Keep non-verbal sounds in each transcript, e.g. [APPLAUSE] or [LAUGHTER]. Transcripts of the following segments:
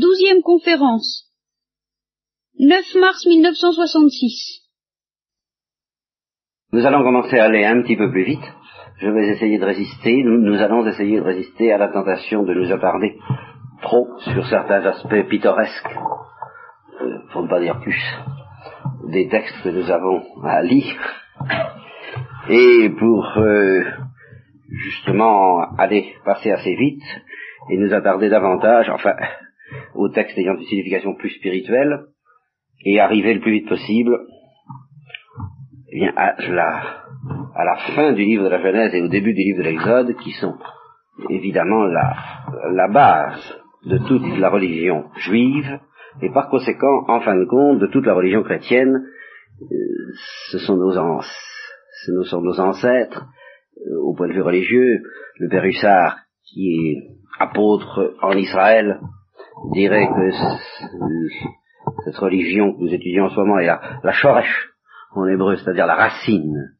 Douzième conférence. 9 mars 1966. Nous allons commencer à aller un petit peu plus vite. Je vais essayer de résister, nous, allons essayer de résister à la tentation de nous attarder trop sur certains aspects pittoresques, euh, pour ne pas dire plus, des textes que nous avons à lire, et pour euh, justement aller passer assez vite et nous attarder davantage, enfin, aux textes ayant une signification plus spirituelle, et arriver le plus vite possible eh bien, à, la, fin du livre de la Genèse et au début du livre de l'Exode, qui sont évidemment la, base de toute la religion juive, et par conséquent, en fin de compte, de toute la religion chrétienne, euh, ce sont nos, ce sont nos ancêtres, euh, au point de vue religieux, le Père Hussard, qui est apôtre en Israël, dirait que cette religion que nous étudions en ce moment est la, la en hébreu, c'est-à-dire la racine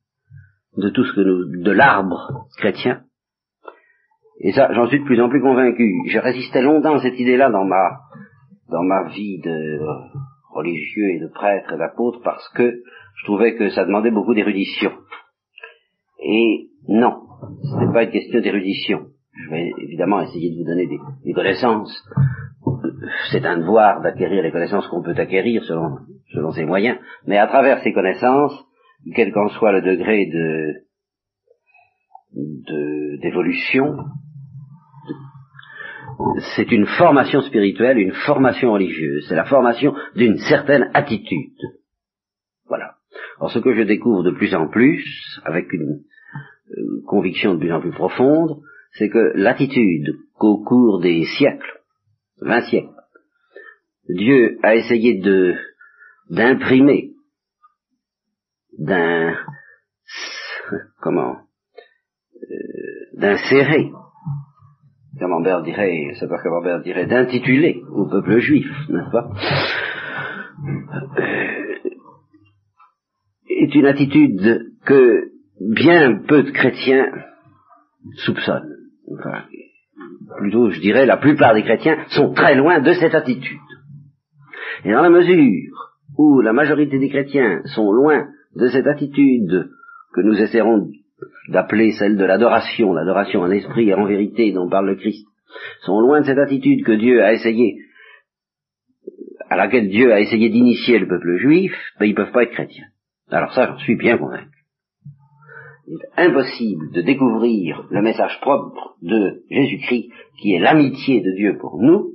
de tout ce que nous, de l'arbre chrétien. Et ça, j'en suis de plus en plus convaincu. Je résistais longtemps à cette idée-là dans ma, dans ma vie de religieux et de prêtre et d'apôtre parce que je trouvais que ça demandait beaucoup d'érudition. Et non, ce n'est pas une question d'érudition. Je vais évidemment essayer de vous donner des, connaissances. C'est un devoir d'acquérir les connaissances qu'on peut acquérir selon, selon ses moyens. Mais à travers ces connaissances, quel qu'en soit le degré de d'évolution, c'est une formation spirituelle, une formation religieuse, c'est la formation d'une certaine attitude. Voilà. Alors ce que je découvre de plus en plus, avec une euh, conviction de plus en plus profonde, c'est que l'attitude qu'au cours des siècles, vingt siècles, Dieu a essayé de d'imprimer, d'un comment euh, d'insérer, Camembert dirait, pas Camembert dirait, d'intituler au peuple juif, n'est-ce pas? Euh, est une attitude que bien peu de chrétiens soupçonnent plutôt je dirais la plupart des chrétiens, sont très loin de cette attitude. Et dans la mesure où la majorité des chrétiens sont loin de cette attitude que nous essaierons d'appeler celle de l'adoration, l'adoration en esprit et en vérité dont parle le Christ, sont loin de cette attitude que Dieu a essayé, à laquelle Dieu a essayé d'initier le peuple juif, ben ils ne peuvent pas être chrétiens. Alors ça, j'en suis bien convaincu impossible de découvrir le message propre de Jésus-Christ, qui est l'amitié de Dieu pour nous,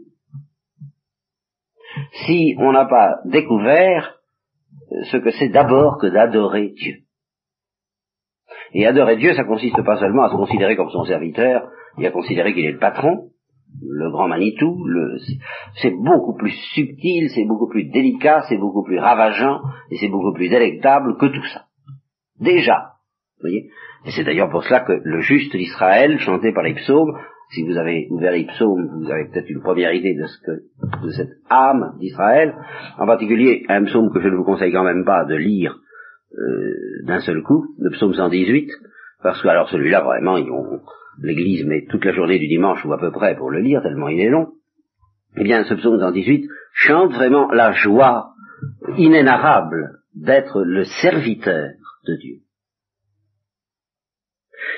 si on n'a pas découvert ce que c'est d'abord que d'adorer Dieu. Et adorer Dieu, ça consiste pas seulement à se considérer comme son serviteur et à considérer qu'il est le patron, le grand Manitou, c'est beaucoup plus subtil, c'est beaucoup plus délicat, c'est beaucoup plus ravageant et c'est beaucoup plus délectable que tout ça. Déjà, Et c'est d'ailleurs pour cela que le juste d'Israël, chanté par les psaumes, si vous avez ouvert les psaumes, vous avez peut-être une première idée de ce que, de cette âme d'Israël, en particulier un psaume que je ne vous conseille quand même pas de lire euh, d'un seul coup, le psaume 118, parce que alors celui-là vraiment, l'Église met toute la journée du dimanche ou à peu près pour le lire, tellement il est long. Eh bien, ce psaume 118 chante vraiment la joie inénarrable d'être le serviteur de Dieu.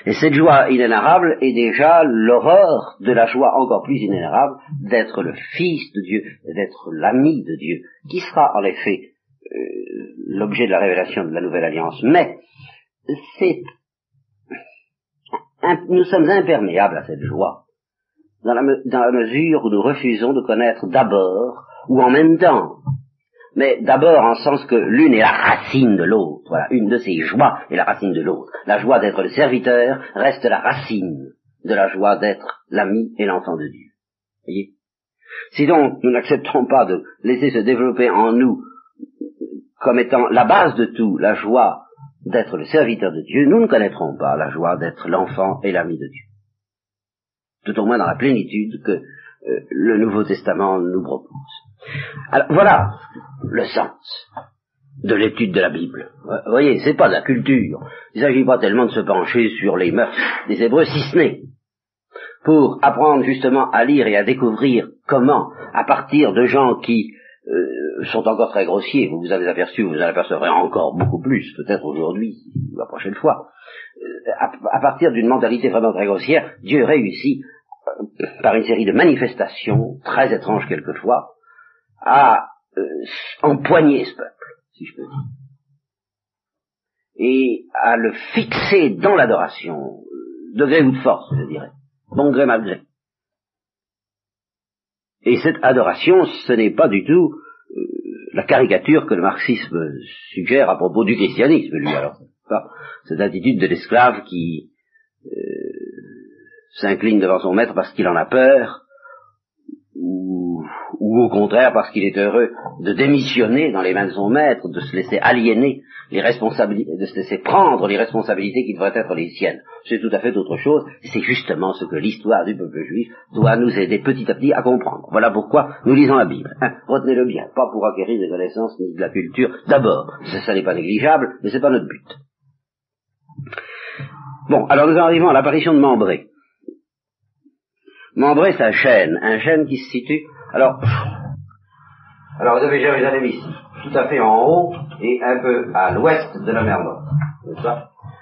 Et cette joie inénarrable est déjà l'horreur de la joie encore plus inénarrable d'être le Fils de Dieu, d'être l'ami de Dieu, qui sera en effet euh, l'objet de la révélation de la nouvelle alliance. Mais nous sommes imperméables à cette joie, dans la mesure où nous refusons de connaître d'abord, ou en même temps, mais d'abord en sens que l'une est la racine de l'autre. Voilà, une de ces joies est la racine de l'autre. La joie d'être le serviteur reste la racine de la joie d'être l'ami et l'enfant de Dieu. Voyez? Si donc nous n'acceptons pas de laisser se développer en nous comme étant la base de tout, la joie d'être le serviteur de Dieu, nous ne connaîtrons pas la joie d'être l'enfant et l'ami de Dieu. Tout au moins dans la plénitude que euh, le Nouveau Testament nous propose. Alors voilà le sens de l'étude de la Bible. Vous voyez, c'est pas de la culture. Il ne s'agit pas tellement de se pencher sur les mœurs des Hébreux, si ce n'est pour apprendre justement à lire et à découvrir comment, à partir de gens qui euh, sont encore très grossiers, vous vous avez aperçu, vous en apercevrez encore beaucoup plus, peut-être aujourd'hui, ou la prochaine fois, euh, à, partir d'une mentalité vraiment très grossière, Dieu réussit, euh, par une série de manifestations, très étranges quelquefois, à empoigner ce peuple, si je peux dire, et à le fixer dans l'adoration, de gré ou de force, je dirais, bon gré mal gré. Et cette adoration, ce n'est pas du tout euh, la caricature que le marxisme suggère à propos du christianisme, lui. Alors, cette attitude de l'esclave qui euh, s'incline devant son maître parce qu'il en a peur, ou, au contraire parce qu'il est heureux de démissionner dans les mains de son maître, de se laisser aliéner les responsabilités, de se laisser prendre les responsabilités qui devraient être les siennes. C'est tout à fait autre chose. C'est justement ce que l'histoire du peuple juif doit nous aider petit à petit à comprendre. Voilà pourquoi nous lisons la Bible. Hein, retenez-le bien, pas pour acquérir des connaissances ni de la culture. D'abord, ça, n'est pas négligeable, mais c'est pas notre but. Bon, alors nous arrivons à l'apparition de Membré. Membré, c'est un chêne, un chêne qui se situe. Alors, alors vous avez Jérusalem ici tout à fait en haut et un peu à l'ouest de la mer Morte.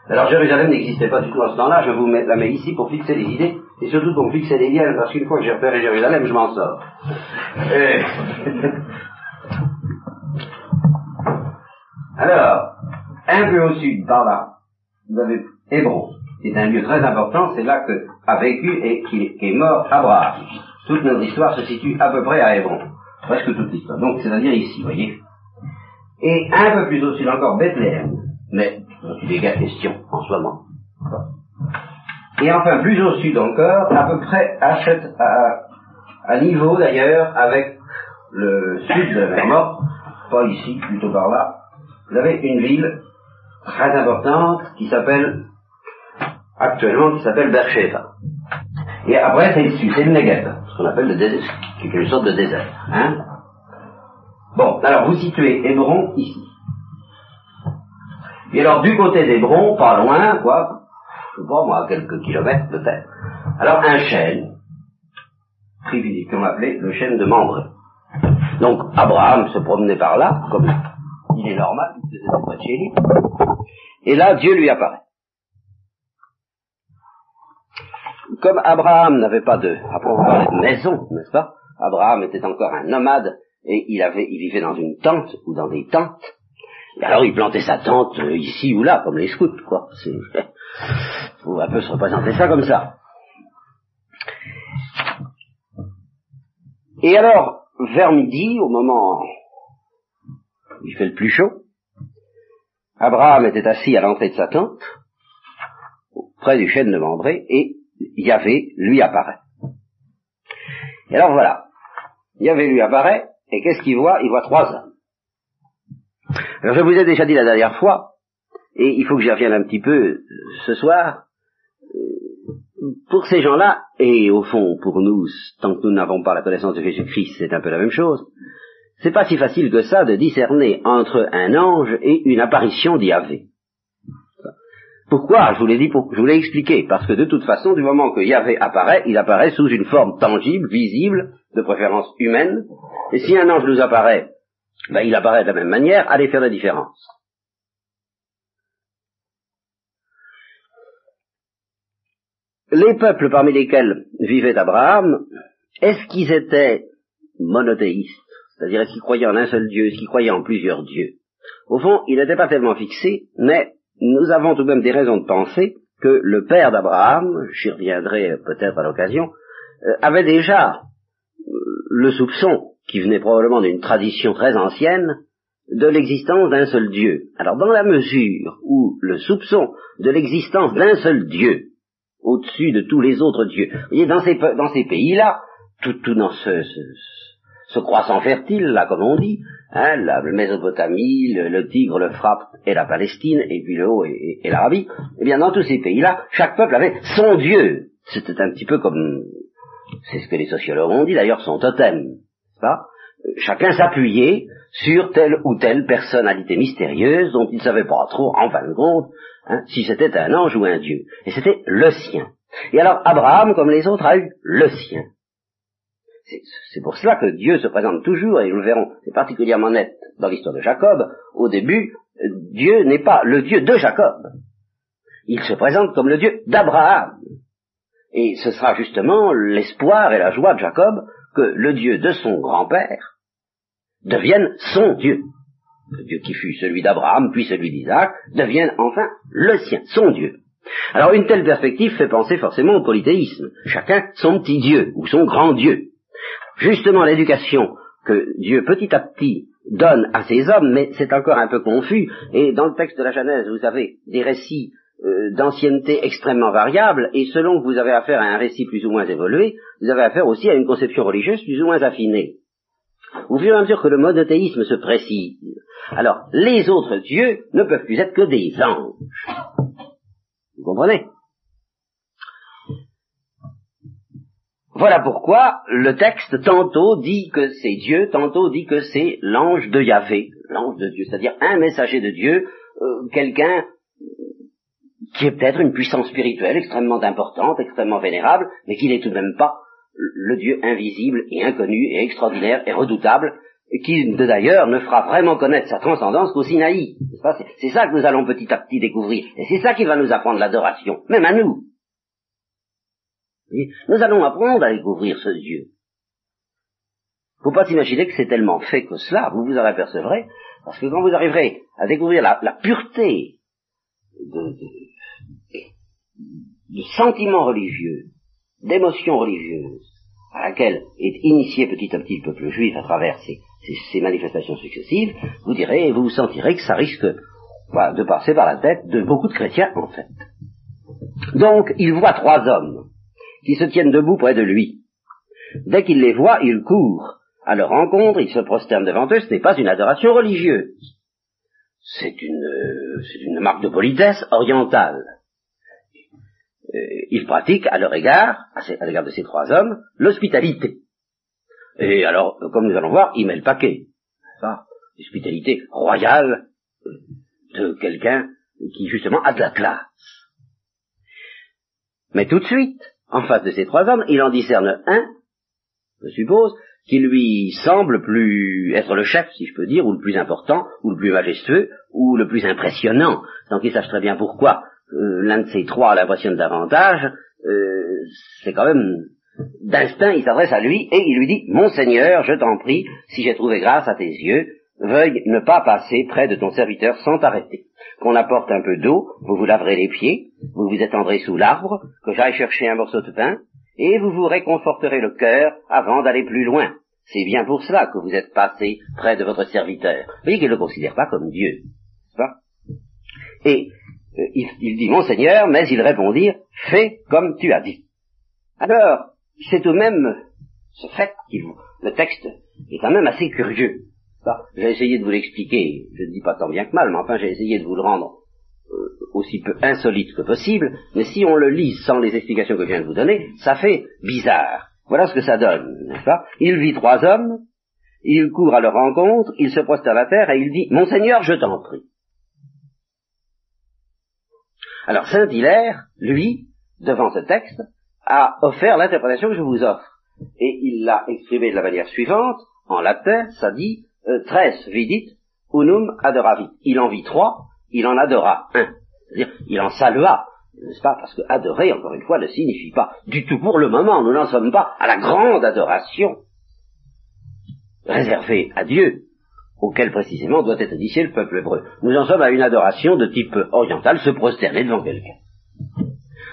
Alors Jérusalem n'existait pas du tout à ce temps-là, je vous mets, la mets ici pour fixer les idées, et surtout pour fixer les liens, parce qu'une fois que j'ai repéré Jérusalem, je m'en sors. Alors, un peu au sud, par là, vous avez Hébron, qui est un lieu très important, c'est là que a vécu et qui est mort Abraham. Toute notre histoire se situe à peu près à Hébron. Presque toute l'histoire. Donc, c'est-à-dire ici, vous voyez et un peu plus au sud encore Bethléem, mais il est question en ce moment. Et enfin plus au sud encore, à peu près à, à, niveau d'ailleurs avec le sud de la mer Morte, pas ici, plutôt par là, vous avez une ville très importante qui s'appelle actuellement qui s'appelle Beersheba. Et après c'est le sud, c'est le Negev, ce qu'on appelle le désert, qui est une sorte de désert. Hein Bon, alors vous situez Hébron ici. Et alors du côté d'Hébron, pas loin, quoi, je sais pas moi, quelques kilomètres peut-être, alors un chêne, privilégié, qu'on appelait le chêne de Mambré. Donc Abraham se promenait par là, comme il est normal, il faisait pas de chez lui. Et là, Dieu lui apparaît. Comme Abraham n'avait pas de, à de maison, n'est-ce pas? Abraham était encore un nomade, et il avait, il vivait dans une tente ou dans des tentes. Et alors il plantait sa tente euh, ici ou là, comme les scouts, quoi. C'est, [LAUGHS] faut un peu se représenter ça comme ça. Et alors, vers midi, au moment où il fait le plus chaud, Abraham était assis à l'entrée de sa tente, près du chêne de Mambré, et Yahvé lui apparaît. Et alors voilà, Yahvé lui apparaît, et qu'est-ce qu'il voit? Il voit trois hommes. Alors je vous ai déjà dit la dernière fois, et il faut que j'y revienne un petit peu euh, ce soir, euh, pour ces gens-là, et au fond pour nous, tant que nous n'avons pas la connaissance de Jésus-Christ, c'est un peu la même chose, c'est pas si facile que ça de discerner entre un ange et une apparition d'Yahvé. Pourquoi Je vous l'ai expliqué, parce que de toute façon, du moment que Yahvé apparaît, il apparaît sous une forme tangible, visible, de préférence humaine, et si un ange nous apparaît, ben, il apparaît de la même manière, allez faire la différence. Les peuples parmi lesquels vivait Abraham, est-ce qu'ils étaient monothéistes, c'est-à-dire est-ce qu'ils croyaient en un seul Dieu, est-ce qu'ils croyaient en plusieurs dieux? Au fond, ils n'étaient pas tellement fixés, mais nous avons tout de même des raisons de penser que le père d'Abraham, j'y reviendrai peut-être à l'occasion, euh, avait déjà euh, le soupçon, qui venait probablement d'une tradition très ancienne, de l'existence d'un seul Dieu. Alors dans la mesure où le soupçon de l'existence d'un seul Dieu, au-dessus de tous les autres dieux, vous voyez, dans ces, pays-là, tout, tout dans ce croissant fertile, là, comme on dit, hein, la Mésopotamie, le, Tigre, le Frappe et la Palestine, et puis le Haut et, l'Arabie, eh bien, dans tous ces pays-là, chaque peuple avait son Dieu. C'était un petit peu comme, c'est ce que les sociologues ont dit d'ailleurs, son totem, pas? Chacun s'appuyait sur telle ou telle personnalité mystérieuse dont il ne savait pas trop, en fin de compte, hein, si c'était un ange ou un Dieu. Et c'était le sien. Et alors, Abraham, comme les autres, a eu le sien. C'est pour cela que Dieu se présente toujours, et nous le verrons, c'est particulièrement net dans l'histoire de Jacob, au début, Dieu n'est pas le Dieu de Jacob. Il se présente comme le Dieu d'Abraham. Et ce sera justement l'espoir et la joie de Jacob que le Dieu de son grand-père devienne son Dieu. Le Dieu qui fut celui d'Abraham, puis celui d'Isaac, devienne enfin le sien, son Dieu. Alors une telle perspective fait penser forcément au polythéisme. Chacun son petit Dieu ou son grand Dieu. Justement l'éducation que Dieu petit à petit donne à ses hommes, mais c'est encore un peu confus, et dans le texte de la Genèse, vous avez des récits euh, d'ancienneté extrêmement variables, et selon que vous avez affaire à un récit plus ou moins évolué, vous avez affaire aussi à une conception religieuse plus ou moins affinée. Au fur et à mesure que le monothéisme se précise, alors les autres dieux ne peuvent plus être que des anges. Vous comprenez? Voilà pourquoi le texte tantôt dit que c'est Dieu, tantôt dit que c'est l'ange de Yahvé, l'ange de Dieu, c'est-à-dire un messager de Dieu, euh, quelqu'un qui est peut-être une puissance spirituelle extrêmement importante, extrêmement vénérable, mais qui n'est tout de même pas le Dieu invisible et inconnu et extraordinaire et redoutable, et qui d'ailleurs ne fera vraiment connaître sa transcendance qu'au Sinaï. C'est ça que nous allons petit à petit découvrir. Et c'est ça qui va nous apprendre l'adoration, même à nous. Nous allons apprendre à découvrir ce Dieu. Faut pas s'imaginer que c'est tellement fait que cela, vous vous en apercevrez, parce que quand vous arriverez à découvrir la, pureté de, sentiments religieux, d'émotions religieuses, à laquelle est initié petit à petit le peuple juif à travers ces, manifestations successives, vous direz, vous vous sentirez que ça risque de passer par la tête de beaucoup de chrétiens, en fait. Donc, il voit trois hommes qui se tiennent debout près de lui. Dès qu'il les voit, il court à leur rencontre, il se prosterne devant eux, ce n'est pas une adoration religieuse. C'est une, une marque de politesse orientale. Euh, ils pratiquent à leur égard, à l'égard de ces trois hommes, l'hospitalité. Et alors, comme nous allons voir, il met le paquet. L'hospitalité royale de quelqu'un qui justement a de la classe. Mais tout de suite, en face de ces trois hommes, il en discerne un, je suppose, qui lui semble plus être le chef, si je peux dire, ou le plus important, ou le plus majestueux, ou le plus impressionnant, sans qu'il sache très bien pourquoi euh, l'un de ces trois l'impressionne davantage, euh, c'est quand même d'instinct, il s'adresse à lui et il lui dit, Mon Seigneur, je t'en prie, si j'ai trouvé grâce à tes yeux, veuille ne pas passer près de ton serviteur sans t'arrêter. Qu'on apporte un peu d'eau, vous vous laverez les pieds, vous vous étendrez sous l'arbre, que j'aille chercher un morceau de pain, et vous vous réconforterez le cœur avant d'aller plus loin. C'est bien pour cela que vous êtes passé près de votre serviteur. Vous voyez qu'il ne le considère pas comme Dieu. Pas? Et euh, il, dit, mon Seigneur, mais ils répondirent, fais comme tu as dit. Alors, c'est tout de même ce fait qu'il le texte est quand même assez curieux. J'ai essayé de vous l'expliquer, je ne dis pas tant bien que mal, mais enfin j'ai essayé de vous le rendre euh, aussi peu insolite que possible, mais si on le lit sans les explications que je viens de vous donner, ça fait bizarre. Voilà ce que ça donne, n'est-ce pas? Il vit trois hommes, il court à leur rencontre, il se poste à la terre et il dit, Mon Seigneur, je t'en prie. Alors Saint Hilaire, lui, devant ce texte, a offert l'interprétation que je vous offre. Et il l'a exprimé de la manière suivante, en latin, ça dit euh, tres vidit unum adoravit. Il en vit trois, il en adora un. C'est-à-dire, il en salua, n'est-ce pas Parce que adorer, encore une fois, ne signifie pas du tout pour le moment, nous n'en sommes pas à la grande adoration réservée à Dieu, auquel précisément doit être initié le peuple hébreu. Nous en sommes à une adoration de type oriental, se prosterner devant quelqu'un.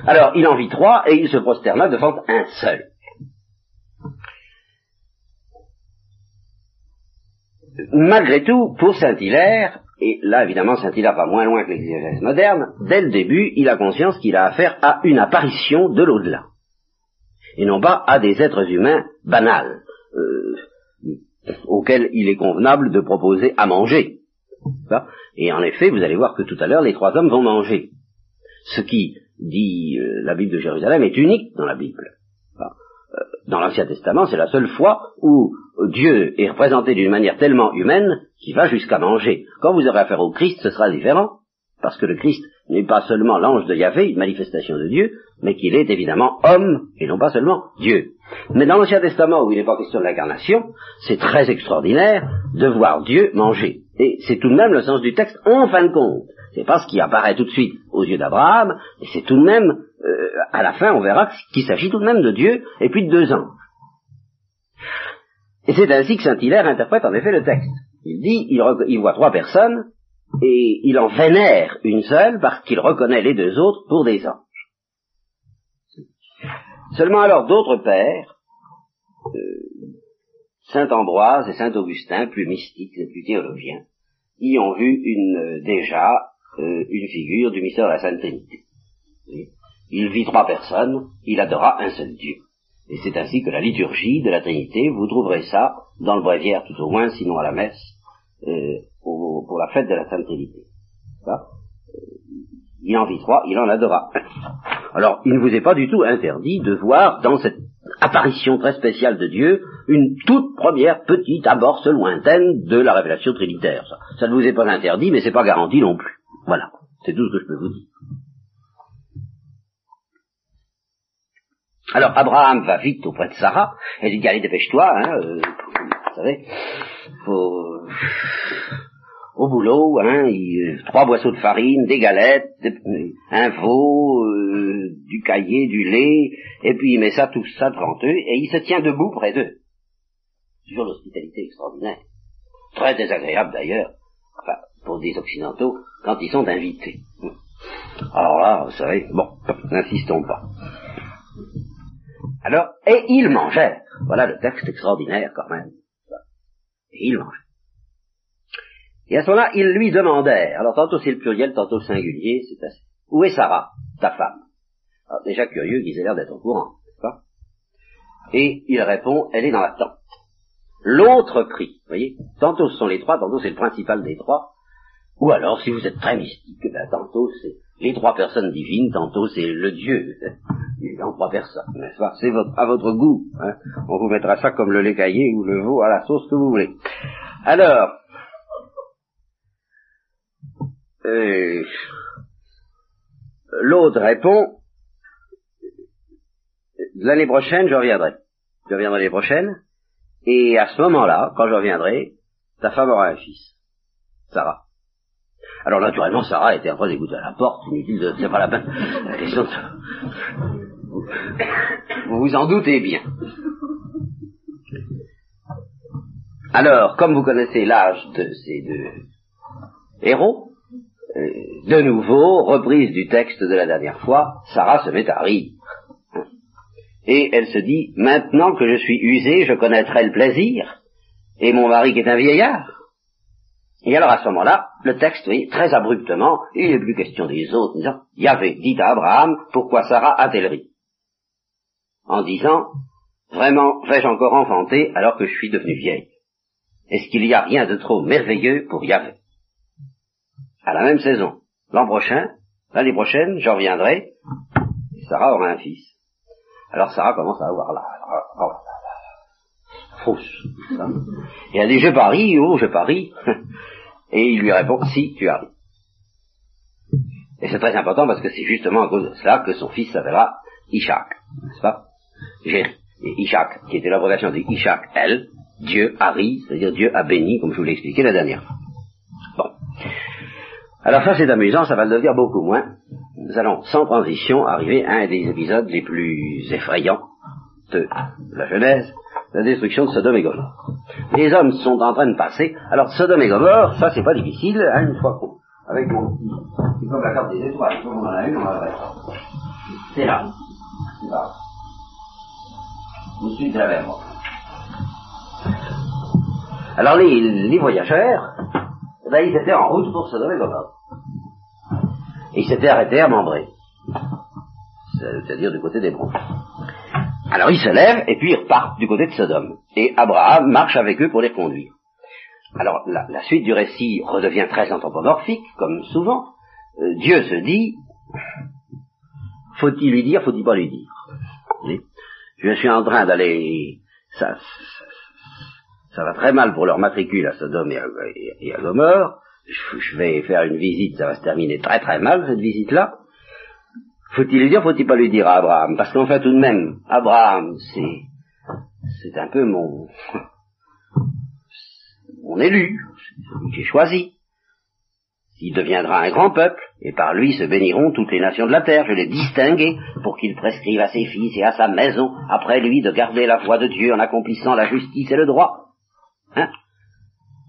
Alors, il en vit trois et il se prosterna devant un seul. Malgré tout, pour Saint-Hilaire, et là évidemment Saint-Hilaire va moins loin que l'exégèse moderne, dès le début, il a conscience qu'il a affaire à une apparition de l'au-delà, et non pas à des êtres humains banals. Euh, auquel il est convenable de proposer à manger. Et en effet, vous allez voir que tout à l'heure, les trois hommes vont manger. Ce qui, dit euh, la Bible de Jérusalem, est unique dans la Bible. Dans l'Ancien Testament, c'est la seule fois où Dieu est représenté d'une manière tellement humaine qu'il va jusqu'à manger. Quand vous aurez affaire au Christ, ce sera différent. parce que le Christ n'est pas seulement l'ange de Yahvé, une manifestation de Dieu, mais qu'il est évidemment homme, et non pas seulement Dieu. Mais dans l'Ancien Testament, où il n'est pas question de l'incarnation, c'est très extraordinaire de voir Dieu manger. Et c'est tout de même le sens du texte en fin de compte. C'est pas ce qui apparaît tout de suite aux yeux d'Abraham, et c'est tout de même, euh, à la fin, on verra qu'il s'agit tout de même de Dieu et puis de deux anges. Et c'est ainsi que Saint-Hilaire interprète en effet le texte. Il dit, il, voit trois personnes, et il en vénère une seule parce qu'il reconnaît les deux autres pour des anges. Seulement alors d'autres pères, euh, Saint Ambroise et Saint Augustin, plus mystiques et plus théologiens, y ont vu une, euh, déjà euh, une figure du mystère de la Sainte Trinité. Il vit trois personnes, il adora un seul Dieu. Et c'est ainsi que la liturgie de la Trinité, vous trouverez ça dans le bréviaire tout au moins, sinon à la messe, euh, pour, la fête de la Sainte Trinité. Euh, il en vit trois, il en adora. Alors, il ne vous est pas du tout interdit de voir dans cette apparition très spéciale de Dieu une toute première petite amorce lointaine de la révélation trinitaire. Ça, ça ne vous est pas interdit, mais c'est pas garanti non plus. Voilà, c'est tout ce que je peux vous dire. Alors Abraham va vite auprès de Sarah, elle dit allez dépêche-toi, hein, euh, vous savez, faut au boulot, hein, il, trois boisseaux de farine, des galettes, un veau, euh, du caillé, du lait, et puis il met ça tout ça devant eux, et il se tient debout près d'eux. Toujours l'hospitalité extraordinaire, très désagréable d'ailleurs, pour des occidentaux quand ils sont invités. Alors là, vous savez, bon, n'insistons pas. Alors, et ils mangèrent. Voilà le texte extraordinaire quand même. Et ils mangèrent. Et à ce moment-là, ils lui demandèrent, alors tantôt c'est le pluriel, tantôt le singulier, c'est assez. Où est Sarah, ta femme? Alors déjà curieux qu'ils aient l'air d'être au courant, n'est-ce pas? Et il répond, elle est dans la tente. L'autre prie, vous voyez, tantôt ce sont les trois, tantôt c'est le principal des trois, ou alors si vous êtes très mystique, ben, tantôt c'est les trois personnes divines, tantôt c'est le Dieu [LAUGHS] en trois personnes, n'est-ce C'est à votre goût. Hein On vous mettra ça comme le lait caillé ou le veau à la sauce que vous voulez. Alors, euh, l'autre répond, l'année prochaine, je reviendrai. Je reviendrai l'année prochaine, et à ce moment-là, quand je reviendrai, ta femme aura un fils, Sarah. Alors naturellement, Sarah était en train d'écouter à la porte, inutile de, c'est pas la peine, la question de, vous vous en doutez bien. Alors, comme vous connaissez l'âge de ces deux héros, euh, de nouveau, reprise du texte de la dernière fois, Sarah se met à rire. Et elle se dit, maintenant que je suis usée, je connaîtrai le plaisir, et mon mari qui est un vieillard. Et alors à ce moment-là, le texte, oui, très abruptement, il n'est plus question des autres, disant, Yahvé dit à Abraham, pourquoi Sarah a-t-elle ri? En disant Vraiment, vais-je encore enfanter alors que je suis devenue vieille? Est-ce qu'il n'y a rien de trop merveilleux pour Yahvé À la même saison, l'an prochain, l'année prochaine, je reviendrai, et Sarah aura un fils. Alors Sarah commence à avoir la, fausse. Et elle dit, je parie, oh, je parie. Et il lui répond, si, tu arrives. Et c'est très important parce que c'est justement à cause de cela que son fils s'appellera Ishak, n'est-ce pas? Ishak, qui était l'abrogation de Ishak El, Dieu a ri, c'est-à-dire Dieu a béni, comme je vous l'ai expliqué la dernière fois. Bon. Alors ça c'est amusant, ça va le devenir beaucoup moins. Nous allons sans transition arriver à un des épisodes les plus effrayants de la Genèse, la destruction de Sodome et Gomorre. Les hommes sont en train de passer. Alors Sodome et Gomorre, ça c'est pas difficile, hein, une fois qu'on, avec mon comme la carte des étoiles, comme on en a une, on va la C'est là. C'est là au de la Alors les, voyageurs, eh ben, ils étaient en route pour se donner Gomorre. Et ils s'étaient arrêtés à Membré, c'est-à-dire du côté des bronzes. Alors ils se lèvent et puis ils repartent du côté de Sodome. Et Abraham marche avec eux pour les conduire. Alors la, suite du récit redevient très anthropomorphique, comme souvent. Euh, Dieu se dit, faut-il lui dire, faut-il pas lui dire? Je suis en train d'aller, ça, ça, va très mal pour leur matricule à Sodome et à, Gomorre, je vais faire une visite, ça va se terminer très très mal, cette visite-là. Faut-il lui dire, faut-il pas lui dire à Abraham? Parce qu'en fait, tout de même, Abraham, c'est, c'est un peu mon, [LAUGHS] mon élu, celui j'ai choisi. Il deviendra un grand peuple, et par lui se béniront toutes les nations de la terre. Je l'ai distingué pour qu'il prescrive à ses fils et à sa maison, après lui, de garder la voie de Dieu en accomplissant la justice et le droit. Hein?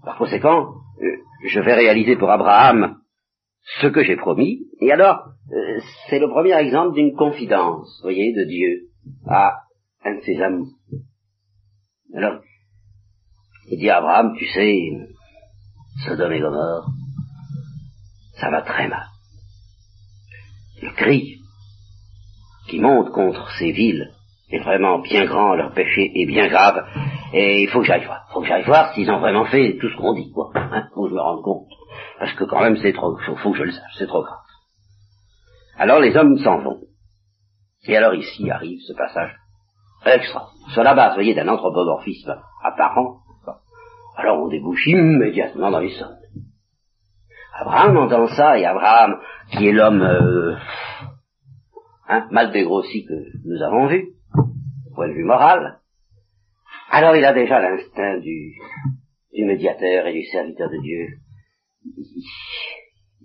Par conséquent, euh, je vais réaliser pour Abraham ce que j'ai promis, et alors, euh, c'est le premier exemple d'une confidence, voyez, de Dieu à un de ses amis. Alors, il dit à Abraham, tu sais, Sodome et Gomorre, ça va très mal. Le cri qui monte contre ces villes est vraiment bien grand, leur péché est bien grave, et il faut que j'aille voir. Il faut que j'aille voir s'ils ont vraiment fait tout ce qu'on dit, quoi. Hein, faut que je me rende compte. Parce que quand même, c'est trop, faut, faut que je le sache, c'est trop grave. Alors les hommes s'en vont. Et alors ici arrive ce passage extra. Sur la base, vous voyez, d'un anthropomorphisme apparent. Alors on débouche immédiatement dans les sommes. Abraham entend ça, et Abraham, qui est l'homme euh, hein, mal dégrossi que nous avons vu, au point de vue moral, alors il a déjà l'instinct du, du médiateur et du serviteur de Dieu.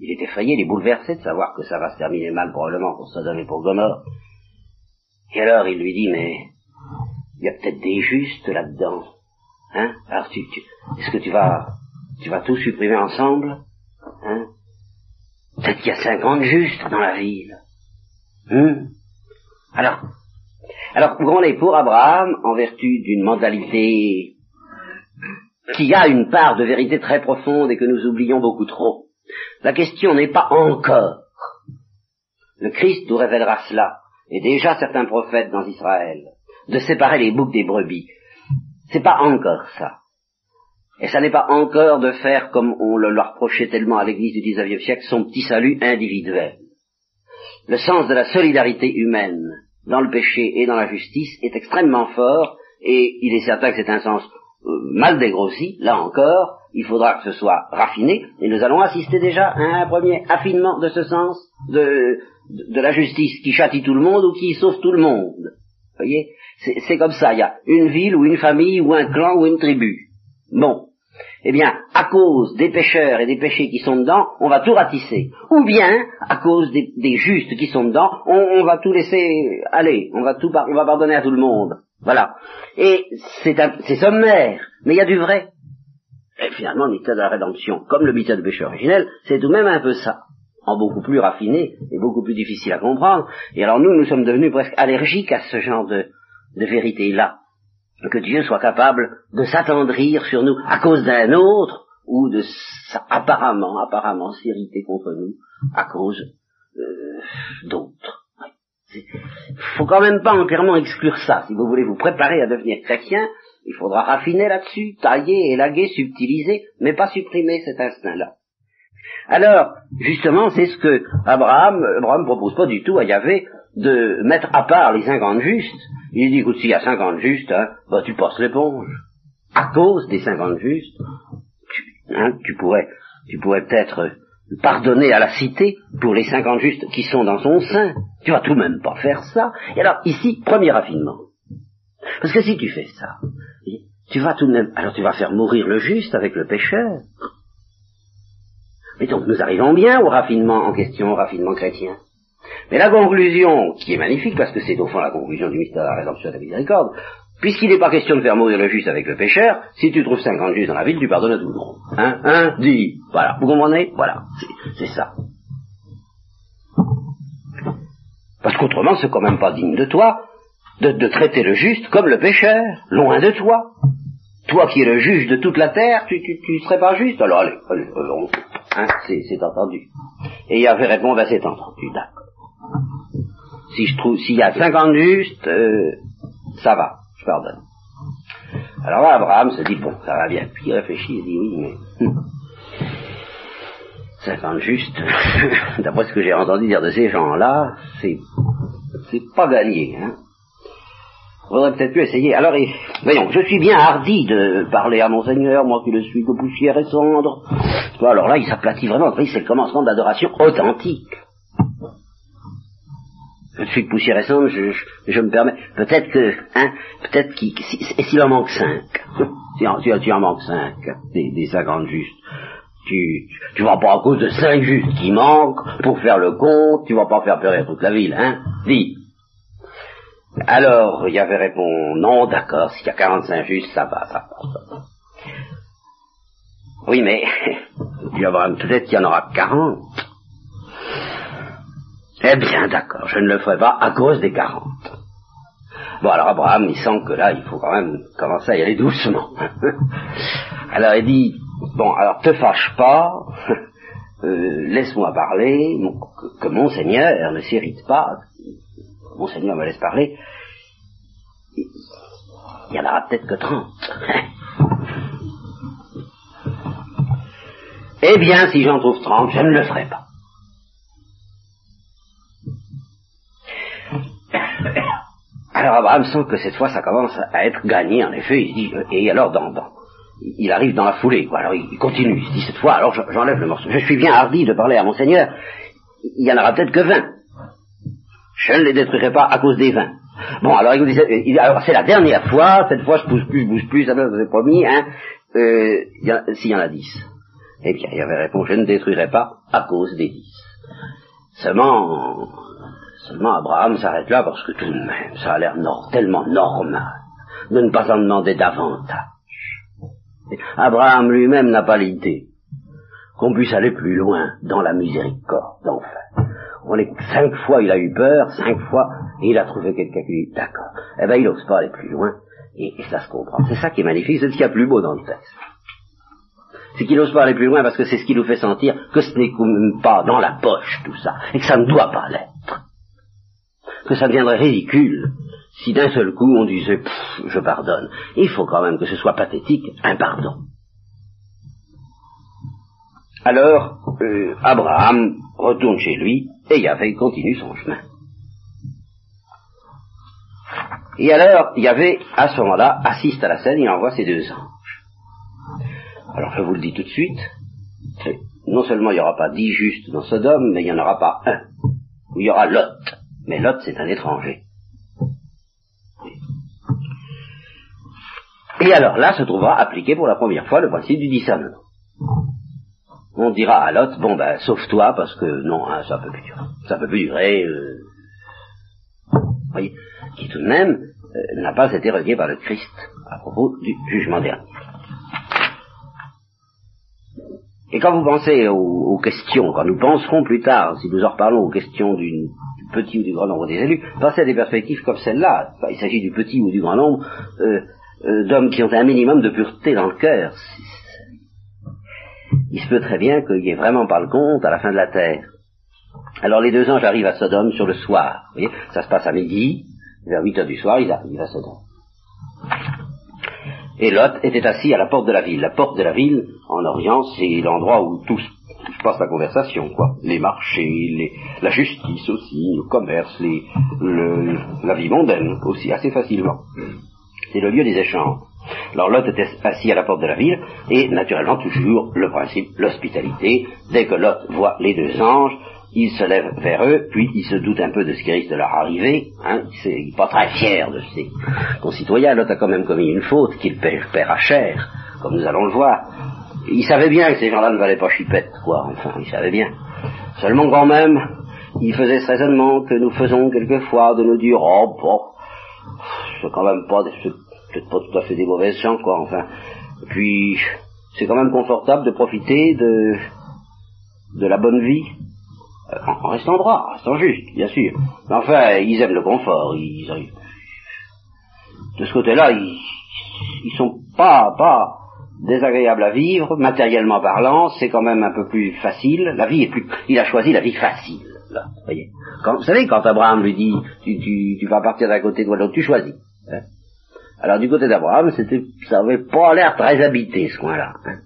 Il, est effrayé, il est bouleversé de savoir que ça va se terminer mal probablement pour Sodome et pour Gomorre. Et alors il lui dit, mais il y a peut-être des justes là-dedans. Hein? Alors tu, est-ce que tu vas tu vas tout supprimer ensemble Hein? Peut-être qu'il y a cinquante justes dans la ville. Hein? Alors, alors, vous pour Abraham, en vertu d'une mentalité qui a une part de vérité très profonde et que nous oublions beaucoup trop, la question n'est pas encore. Le Christ nous révélera cela, et déjà certains prophètes dans Israël, de séparer les boucs des brebis. C'est pas encore ça. Et ça n'est pas encore de faire, comme on le leur reprochait tellement à l'Église du XIXe siècle, son petit salut individuel. Le sens de la solidarité humaine dans le péché et dans la justice est extrêmement fort, et il est certain que c'est un sens mal dégrossi, là encore, il faudra que ce soit raffiné, et nous allons assister déjà à un premier affinement de ce sens de, de, la justice qui châtie tout le monde ou qui sauve tout le monde. Voyez? C'est comme ça, il y a une ville ou une famille ou un clan ou une tribu. Bon, eh bien, à cause des pécheurs et des péchés qui sont dedans, on va tout ratisser. Ou bien, à cause des, justes qui sont dedans, on, va tout laisser aller, on va tout, on va pardonner à tout le monde. Voilà. Et c'est sommaire, mais il y a du vrai. Et finalement, le mystère de la rédemption, comme le mystère du péché originel, c'est tout de même un peu ça, en beaucoup plus raffiné et beaucoup plus difficile à comprendre. Et alors nous, nous sommes devenus presque allergiques à ce genre de, de vérité-là que Dieu soit capable de s'attendrir sur nous à cause d'un autre ou de apparemment, apparemment s'irriter contre nous à cause euh, d'autres. Faut quand même pas entièrement exclure ça. Si vous voulez vous préparer à devenir chrétien, il faudra raffiner là-dessus, tailler, élaguer, subtiliser, mais pas supprimer cet instinct-là. Alors, justement, c'est ce que Abraham, Abraham propose pas du tout à Yahvé de mettre à part les cinquante justes. Il dit, écoute, s'il y a cinquante justes, hein, bah, tu passes l'éponge. À cause des cinquante justes, tu, hein, tu pourrais, tu pourrais peut-être pardonner à la cité pour les cinquante justes qui sont dans son sein. Tu vas tout de même pas faire ça. Et alors, ici, premier raffinement. Parce que si tu fais ça, tu vas tout de même, alors tu vas faire mourir le juste avec le pécheur. Et donc nous arrivons bien au raffinement en question, au raffinement chrétien. Mais la conclusion, qui est magnifique, parce que c'est au fond la conclusion du mystère de la rédemption de la miséricorde, puisqu'il n'est pas question de faire mourir le juste avec le pécheur, si tu trouves 50 justes dans la ville, tu pardonnes à tout le monde. Hein Un, dix. Voilà. Vous comprenez? Voilà. C'est ça. Parce qu'autrement, c'est quand même pas digne de toi de, traiter le juste comme le pécheur, loin de toi. Toi qui es le juge de toute la terre, tu, tu, serais pas juste. Alors allez, allez, hein, c'est entendu. Et il avait répondu, ben c'est entendu, d'accord si je trouve, s'il y a 50 justes, euh, ça va, Alors là, Abraham se dit, bon, ça va bien. Puis il réfléchit, il dit, oui, mais... 50 hum, justes, [LAUGHS] d'après ce que j'ai entendu dire de ces gens-là, c'est, c'est pas gagné, hein. faudrait peut-être plus essayer. Alors, voyons, je suis bien hardi de parler à Monseigneur, moi qui le suis de poussière et cendre. Alors là, il s'aplatit vraiment. c'est le commencement de l'adoration authentique. Je suis poussière et cendre, je, je, me permets. Peut-être que, hein, peut-être qu'il, et s'il en manque cinq, [LAUGHS] si tu en manques cinq, des, des cinquante justes, tu, tu vas pas à cause de cinq justes qui manquent pour faire le compte, tu vas pas faire pleurer toute la ville, hein Dis. Alors, il y avait répondu, non, d'accord, s'il y a 45 justes, ça va, ça va. Oui, mais, [LAUGHS] peut-être qu'il y en aura 40. Eh bien, d'accord, je ne le ferai pas à cause des 40. Bon, alors Abraham, il sent que là, il faut quand même commencer à y aller doucement. [LAUGHS] alors il dit, bon, alors te fâche pas, [LAUGHS] euh, laisse-moi parler, que, mon Seigneur ne s'irrite pas, Monseigneur me laisse parler, il y en aura peut-être que trente. [LAUGHS] eh bien, si j'en trouve trente, je ne le ferai pas. Alors Abraham sent que cette fois ça commence à être gagné, en effet, il dit, et alors dans, il arrive dans la foulée, quoi. alors il, continue, il se dit cette fois, alors j'enlève le morceau. Je suis bien hardi de parler à mon Seigneur, il y en aura peut-être que vingt. Je ne les détruirai pas à cause des vins. Bon, alors il dit, alors c'est la dernière fois, cette fois je bouge plus, je bouge plus, ça vous ai promis, hein, euh, s'il y en a dix. Eh bien, il avait répondu, je ne détruirai pas à cause des dix. Seulement, seulement Abraham s'arrête là parce que tout de même, ça a l'air tellement normal de ne pas en demander davantage. Abraham lui-même n'a pas l'idée qu'on puisse aller plus loin dans la miséricorde, enfin on est cinq fois il a eu peur, cinq fois, et il a trouvé quelqu'un qui dit d'accord. Eh ben il n'ose pas aller plus loin, et, ça se comprend. C'est ça qui est magnifique, c'est ce qu'il y a plus beau dans le texte. C'est qu'il n'ose pas aller plus loin parce que c'est ce qui nous fait sentir que ce n'est pas dans la poche tout ça, et que ça ne doit pas l'être. Que ça deviendrait ridicule si d'un seul coup on disait je pardonne. Il faut quand même que ce soit pathétique, un pardon. Alors, euh, Abraham retourne chez lui et Yahvé continue son chemin. Et alors, Yahvé, à ce moment-là, assiste à la scène, il envoie ses deux anges. Alors, je vous le dis tout de suite, non seulement il n'y aura pas dix justes dans Sodome, mais il n'y en aura pas un. Il y aura Lot. Mais Lot, c'est un étranger. Et alors là se trouvera appliqué pour la première fois le principe du discernement on dira à Lot, bon ben, sauve-toi, parce que non, hein, ça peut plus durer. Ça peut plus durer. Euh... voyez, qui tout de même euh, n'a pas été requis par le Christ à propos du jugement dernier. Et quand vous pensez aux, questions, quand nous penserons plus tard, si nous en reparlons aux questions du petit ou du grand nombre des élus, pensez à des perspectives comme celle-là. Il s'agit du petit ou du grand nombre euh, euh, d'hommes qui ont un minimum de pureté dans le cœur il se peut très bien qu'il n'y ait vraiment pas le compte à la fin de la terre. Alors les deux anges arrivent à Sodome sur le soir. Ça se passe à midi, vers 8 heures du soir, ils arrivent à Sodome. Et Lot était assis à la porte de la ville. La porte de la ville, en Orient, c'est l'endroit où tout se passe la conversation, quoi. Les marchés, la justice aussi, le commerce, les, la vie mondaine aussi, assez facilement. C'est le lieu des échanges. Alors Lot était assis à la porte de la ville, et naturellement toujours le principe, l'hospitalité. Dès que Lot voit les deux anges, il se lève vers eux, puis il se doute un peu de ce qui risque de leur arriver. Hein, il n'est pas très fier de ses concitoyens. Lot a quand même commis une faute qu'il paiera cher, comme nous allons le voir. Il savait bien que ces gens-là ne valaient pas chipette, quoi. Enfin, il savait bien. Seulement quand même, il faisait ce raisonnement que nous faisons quelquefois de nous dire, oh, bon, c'est quand même pas peut-être pas tout à fait des mauvaises gens, quoi, enfin. Puis, c'est quand même confortable de profiter de, de la bonne vie, en, restant droit, en restant juste, bien sûr. Mais enfin, ils aiment le confort, ils, de ce côté-là, ils, ils sont pas, pas désagréables à vivre, matériellement parlant, c'est quand même un peu plus facile, la vie est plus, il a choisi la vie facile, là, voyez. vous savez, quand Abraham lui dit, tu, vas partir d'un côté de l'autre, tu choisis. Hein alors du côté d'Abraham, c'était, ça n'avait pas l'air très habité ce coin-là. Hein.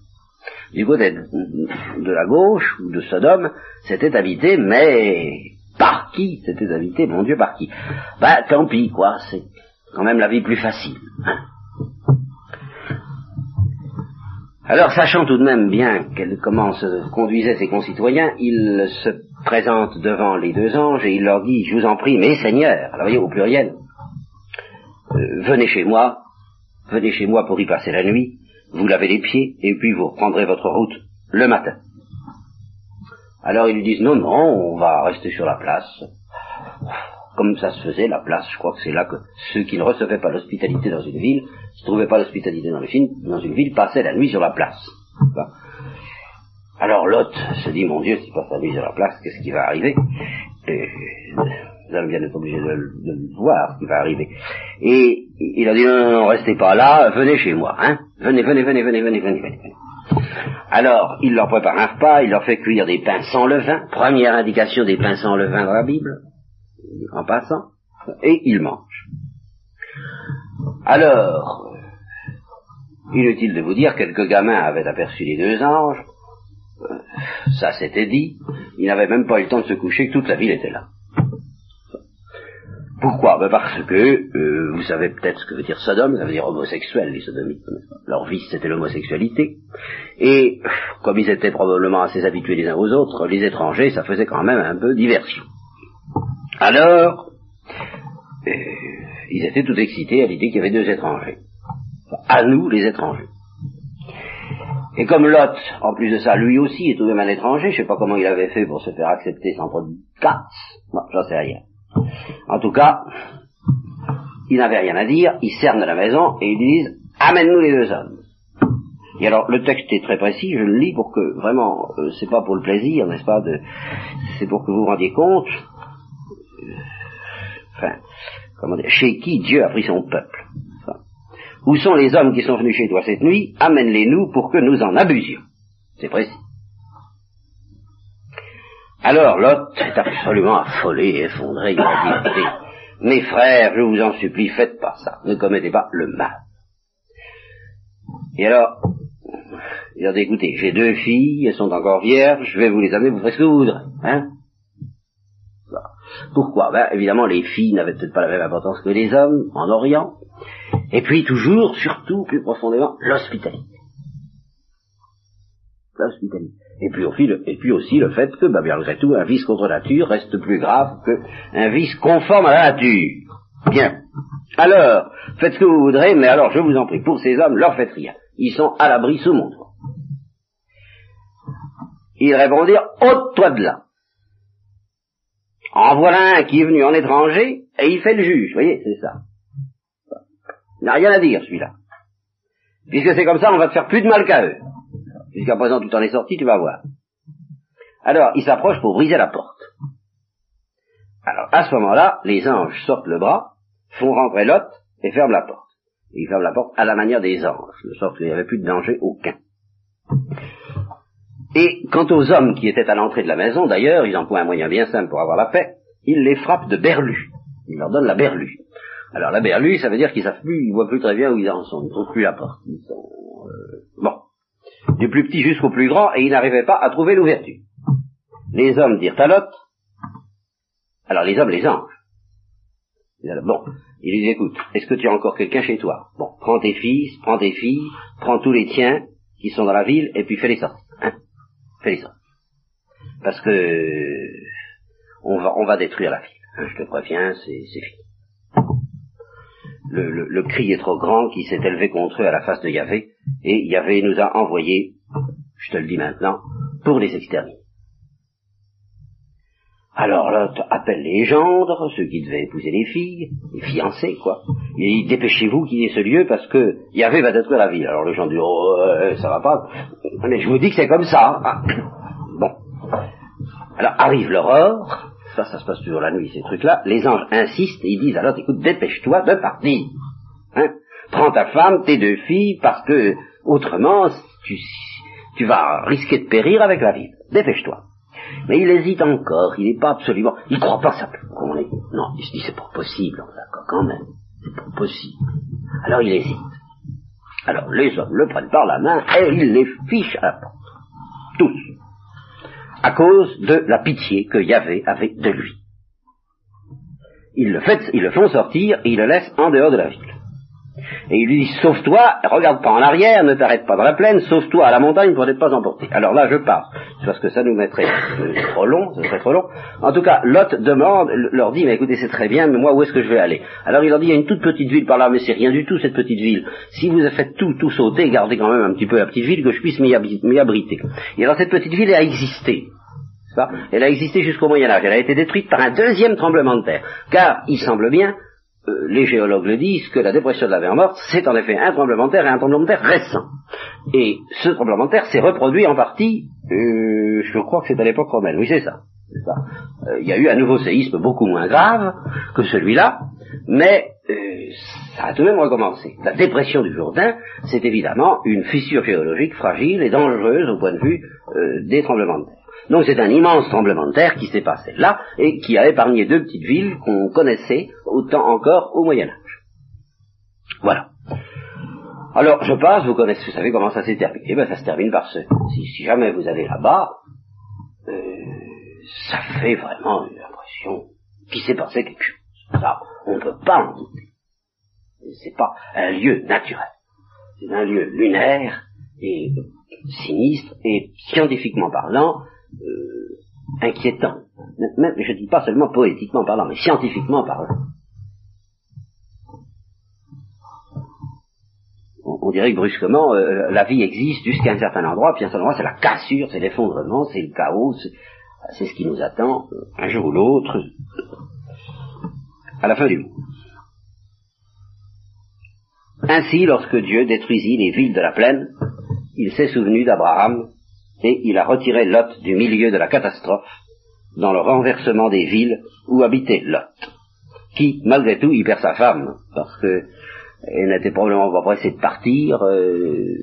Du côté de, la gauche ou de Sodome, c'était habité, mais par qui C'était habité, mon Dieu, par qui? Ben tant pis, quoi. C'est quand même la vie plus facile. Hein. Alors, sachant tout de même bien comment se conduisaient ses concitoyens, il se présente devant les deux anges et il leur dit, je vous en prie, mes seigneurs, alors voyez au pluriel, euh, venez chez moi, venez chez moi pour y passer la nuit, vous lavez les pieds, et puis vous reprendrez votre route le matin. Alors ils lui disent, non, non, on va rester sur la place. Comme ça se faisait, la place, je crois que c'est là que ceux qui ne recevaient pas l'hospitalité dans une ville, ne trouvaient pas l'hospitalité dans, dans une ville, passaient la nuit sur la place. Alors Lot se dit, mon Dieu, s'il passe la nuit sur la place, qu'est-ce qui va arriver? Et, Vous allez bien être obligé de, de, voir ce qui va arriver. Et il a dit, non, non, restez pas là, venez chez moi, hein Venez, venez, venez, venez, venez, venez, venez. Alors, il leur prépare un repas, il leur fait cuire des pains sans levain, première indication des pains sans levain dans la Bible, en passant, et ils mangent. Alors, inutile de vous dire, quelques gamins avaient aperçu les deux anges, ça s'était dit, ils n'avaient même pas eu le temps de se coucher, que toute la ville était là. Pourquoi? Ben Parce que, euh, vous savez peut-être ce que veut dire Sodome, ça veut dire homosexuel, les sodomites. Leur vice, c'était l'homosexualité. Et, comme ils étaient probablement assez habitués les uns aux autres, les étrangers, ça faisait quand même un peu diversion. Alors, euh, ils étaient tout excités à l'idée qu'il y avait deux étrangers. à nous, les étrangers. Et comme Lot, en plus de ça, lui aussi est tout de même un étranger, je sais pas comment il avait fait pour se faire accepter sans de casse, moi j'en sais rien. En tout cas, il n'avait rien à dire, ils cernent la maison et ils disent Amène-nous les deux hommes. Et alors, le texte est très précis, je le lis pour que, vraiment, euh, c'est pas pour le plaisir, n'est-ce pas, de, c'est pour que vous vous rendiez compte, enfin, comment dire, chez qui Dieu a pris son peuple. Où sont les hommes qui sont venus chez toi cette nuit Amène-les-nous pour que nous en abusions. C'est précis. Alors Lot est absolument affolé effondré. Il a dit, [COUGHS] mes frères, je vous en supplie, faites pas ça. Ne commettez pas le mal. Et alors, il a dit, écoutez, j'ai deux filles, elles sont encore vierges, je vais vous les amener, vous ferez ce que vous voudrez. Hein Pourquoi? Ben, Évidemment, les filles n'avaient peut-être pas la même importance que les hommes en Orient. Et puis toujours, surtout, plus profondément, l'hospitalité. L'hospitalité. Et puis, et puis aussi le fait que, bah, malgré tout, un vice contre nature reste plus grave qu'un vice conforme à la nature. Bien. Alors, faites ce que vous voudrez, mais alors je vous en prie, pour ces hommes, leur faites rien. Ils sont à l'abri sous mon toit. Ils répondirent, ôte-toi de là. En voilà un qui est venu en étranger, et il fait le juge, vous voyez, c'est ça. Il n'a rien à dire, celui-là. Puisque c'est comme ça, on va te faire plus de mal qu'à eux. Jusqu'à présent, tout en est sorti, tu vas voir. Alors, il s'approche pour briser la porte. Alors, à ce moment-là, les anges sortent le bras, font rentrer Lot et ferment la porte. ils ferment la porte à la manière des anges, de sorte qu'il n'y avait plus de danger aucun. Et quant aux hommes qui étaient à l'entrée de la maison, d'ailleurs, ils emploient un moyen bien simple pour avoir la paix, ils les frappent de berlus. Ils leur donnent la berlue. Alors la berlue, ça veut dire qu'ils savent plus, ils voient plus très bien où ils en sont, ils ne trouvent plus la porte. Ils sont, euh, bon du plus petit jusqu'au plus grand, et il n'arrivait pas à trouver l'ouverture. Les hommes dirent à Lot, alors les hommes, les anges, bon, il lui dit, écoute, est-ce que tu as encore quelqu'un chez toi? Bon, prends tes fils, prends tes filles, prends tous les tiens qui sont dans la ville, et puis fais-les sortir. Hein fais-les sortir. Parce que on va, on va détruire la ville. Je te préviens, c'est fini le, cri est trop grand qui s'est élevé contre eux à la face de Yahvé, et Yahvé nous a envoyés, je te le dis maintenant, pour les exterminer. Alors Lot appelle les gendres, ceux qui devaient épouser les filles, les fiancés, quoi. Il dit, dépêchez-vous qu'il y ait ce lieu parce que Yahvé va détruire la ville. Alors les gens disent, oh, ça va pas. Mais je vous dis que c'est comme ça. [COUGHS] Bon. Alors arrive l'aurore, ça, ça se passe toujours la nuit, ces trucs-là, les anges insistent et ils disent alors, écoute, dépêche-toi de partir. Hein Prends ta femme, tes deux filles, parce que autrement, tu, tu vas risquer de périr avec la vie. Dépêche-toi. Mais il hésite encore, il n'est pas absolument, il croit pas ça. Non, il se dit c'est pas possible, d'accord, quand même, c'est pas possible. Alors il hésite. Alors les hommes le prennent par la main et ils les fichent à la porte. Tous à cause de la pitié que Yahvé avait de lui. ils le, ils le font sortir et ils le laissent en dehors de la ville. Et il lui dit, sauve-toi, regarde pas en arrière, ne t'arrête pas dans la plaine, sauve-toi à la montagne pour n'être pas emporté. Alors là, je pars, parce que ça nous mettrait trop long, ce serait trop long. En tout cas, Lot demande, leur dit, mais écoutez, c'est très bien, mais moi, où est-ce que je vais aller? Alors il leur dit, il y a une toute petite ville par là, mais c'est rien du tout, cette petite ville. Si vous faites tout, tout sauter, gardez quand même un petit peu la petite ville, que je puisse m'y abriter. Et alors cette petite ville a existé. Elle a existé jusqu'au Moyen Âge. Elle a été détruite par un deuxième tremblement de terre. Car il semble bien euh, les géologues le disent, que la dépression de la mer morte, c'est en effet un tremblement de terre et un tremblement de terre récent. Et ce tremblement de terre s'est reproduit en partie, euh, je crois que c'est à l'époque romaine, oui c'est ça. Euh, il y a eu un nouveau séisme beaucoup moins grave que celui-là, mais ça a tout de même recommencé. La dépression du Jourdain, c'est évidemment une fissure géologique fragile et dangereuse au point de vue des tremblements de terre. Donc c'est un immense tremblement de terre qui s'est passé là et qui a épargné deux petites villes qu'on connaissait autant encore au Moyen Âge. Voilà. Alors je passe, vous connaissez, vous savez comment ça s'est terminé? Ben, ça se termine par ce. Si, jamais vous allez là-bas, euh, ça fait vraiment une impression qu'il s'est passé quelque chose. Ça, on ne peut pas en douter. C'est pas un lieu naturel. C'est un lieu lunaire et sinistre et scientifiquement parlant, euh, inquiétant. Même, je ne dis pas seulement poétiquement parlant, mais scientifiquement parlant. On, dirait que brusquement, euh, la vie existe jusqu'à un certain endroit, puis à un certain endroit, c'est la cassure, c'est l'effondrement, c'est le chaos, c'est ce qui nous attend euh, un jour ou l'autre, à la fin du monde. Ainsi, lorsque Dieu détruisit les villes de la plaine, il s'est souvenu d'Abraham et il a retiré Lot du milieu de la catastrophe, dans le renversement des villes où habitait Lot, qui, malgré tout, y perd sa femme, parce que elle n'était probablement pas pressée de partir, euh,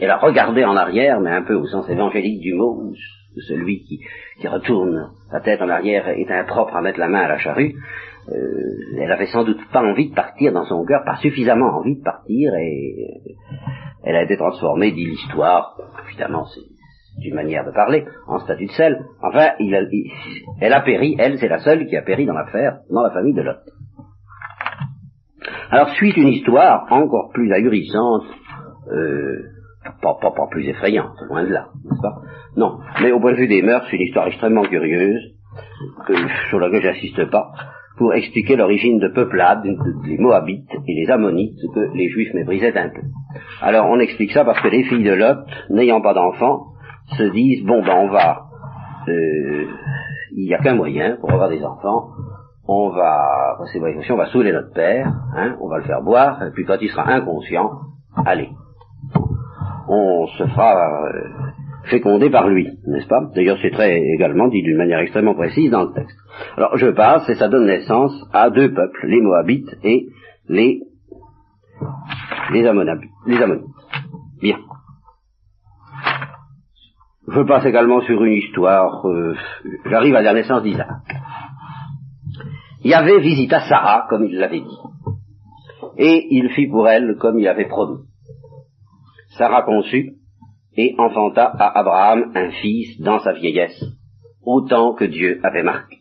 elle, a regardé en arrière, mais un peu au sens évangélique du mot, celui qui, retourne la tête en arrière est impropre à mettre la main à la charrue, euh, elle avait sans doute pas envie de partir dans son cœur, pas suffisamment envie de partir, et elle a été transformée, dit l'histoire, évidemment c'est d'une manière de parler, en statut de sel. Enfin, elle a péri, elle, c'est la seule qui a péri dans l'affaire, dans la famille de Lot. Alors suit une histoire encore plus ahurissante, euh, pas, plus effrayante, loin de là, n'est-ce pas? Non, mais au point de vue des mœurs, c'est une histoire extrêmement curieuse, sur laquelle j'insiste pas, pour expliquer l'origine de peuplades, des Moabites et les Ammonites, que les Juifs méprisaient un peu. Alors on explique ça parce que les filles de Lot, n'ayant pas d'enfants, se disent bon ben on va euh, il n'y a qu'un moyen pour avoir des enfants. On va on va saouler notre père hein, on va le faire boire et puis quand il sera inconscient allez. On se fera euh, féconder par lui n'est-ce pas? D'ailleurs c'est très également dit d'une manière extrêmement précise dans le texte. Alors je passe et ça donne naissance à deux peuples les Moabites et les les Ammonites. Bien je passe également sur une histoire, euh, j'arrive à la naissance d'Isaac. Yahvé visita Sarah, comme il l'avait dit, et il fit pour elle comme il avait promis. Sarah conçut et enfanta à Abraham un fils dans sa vieillesse, autant que Dieu avait marqué.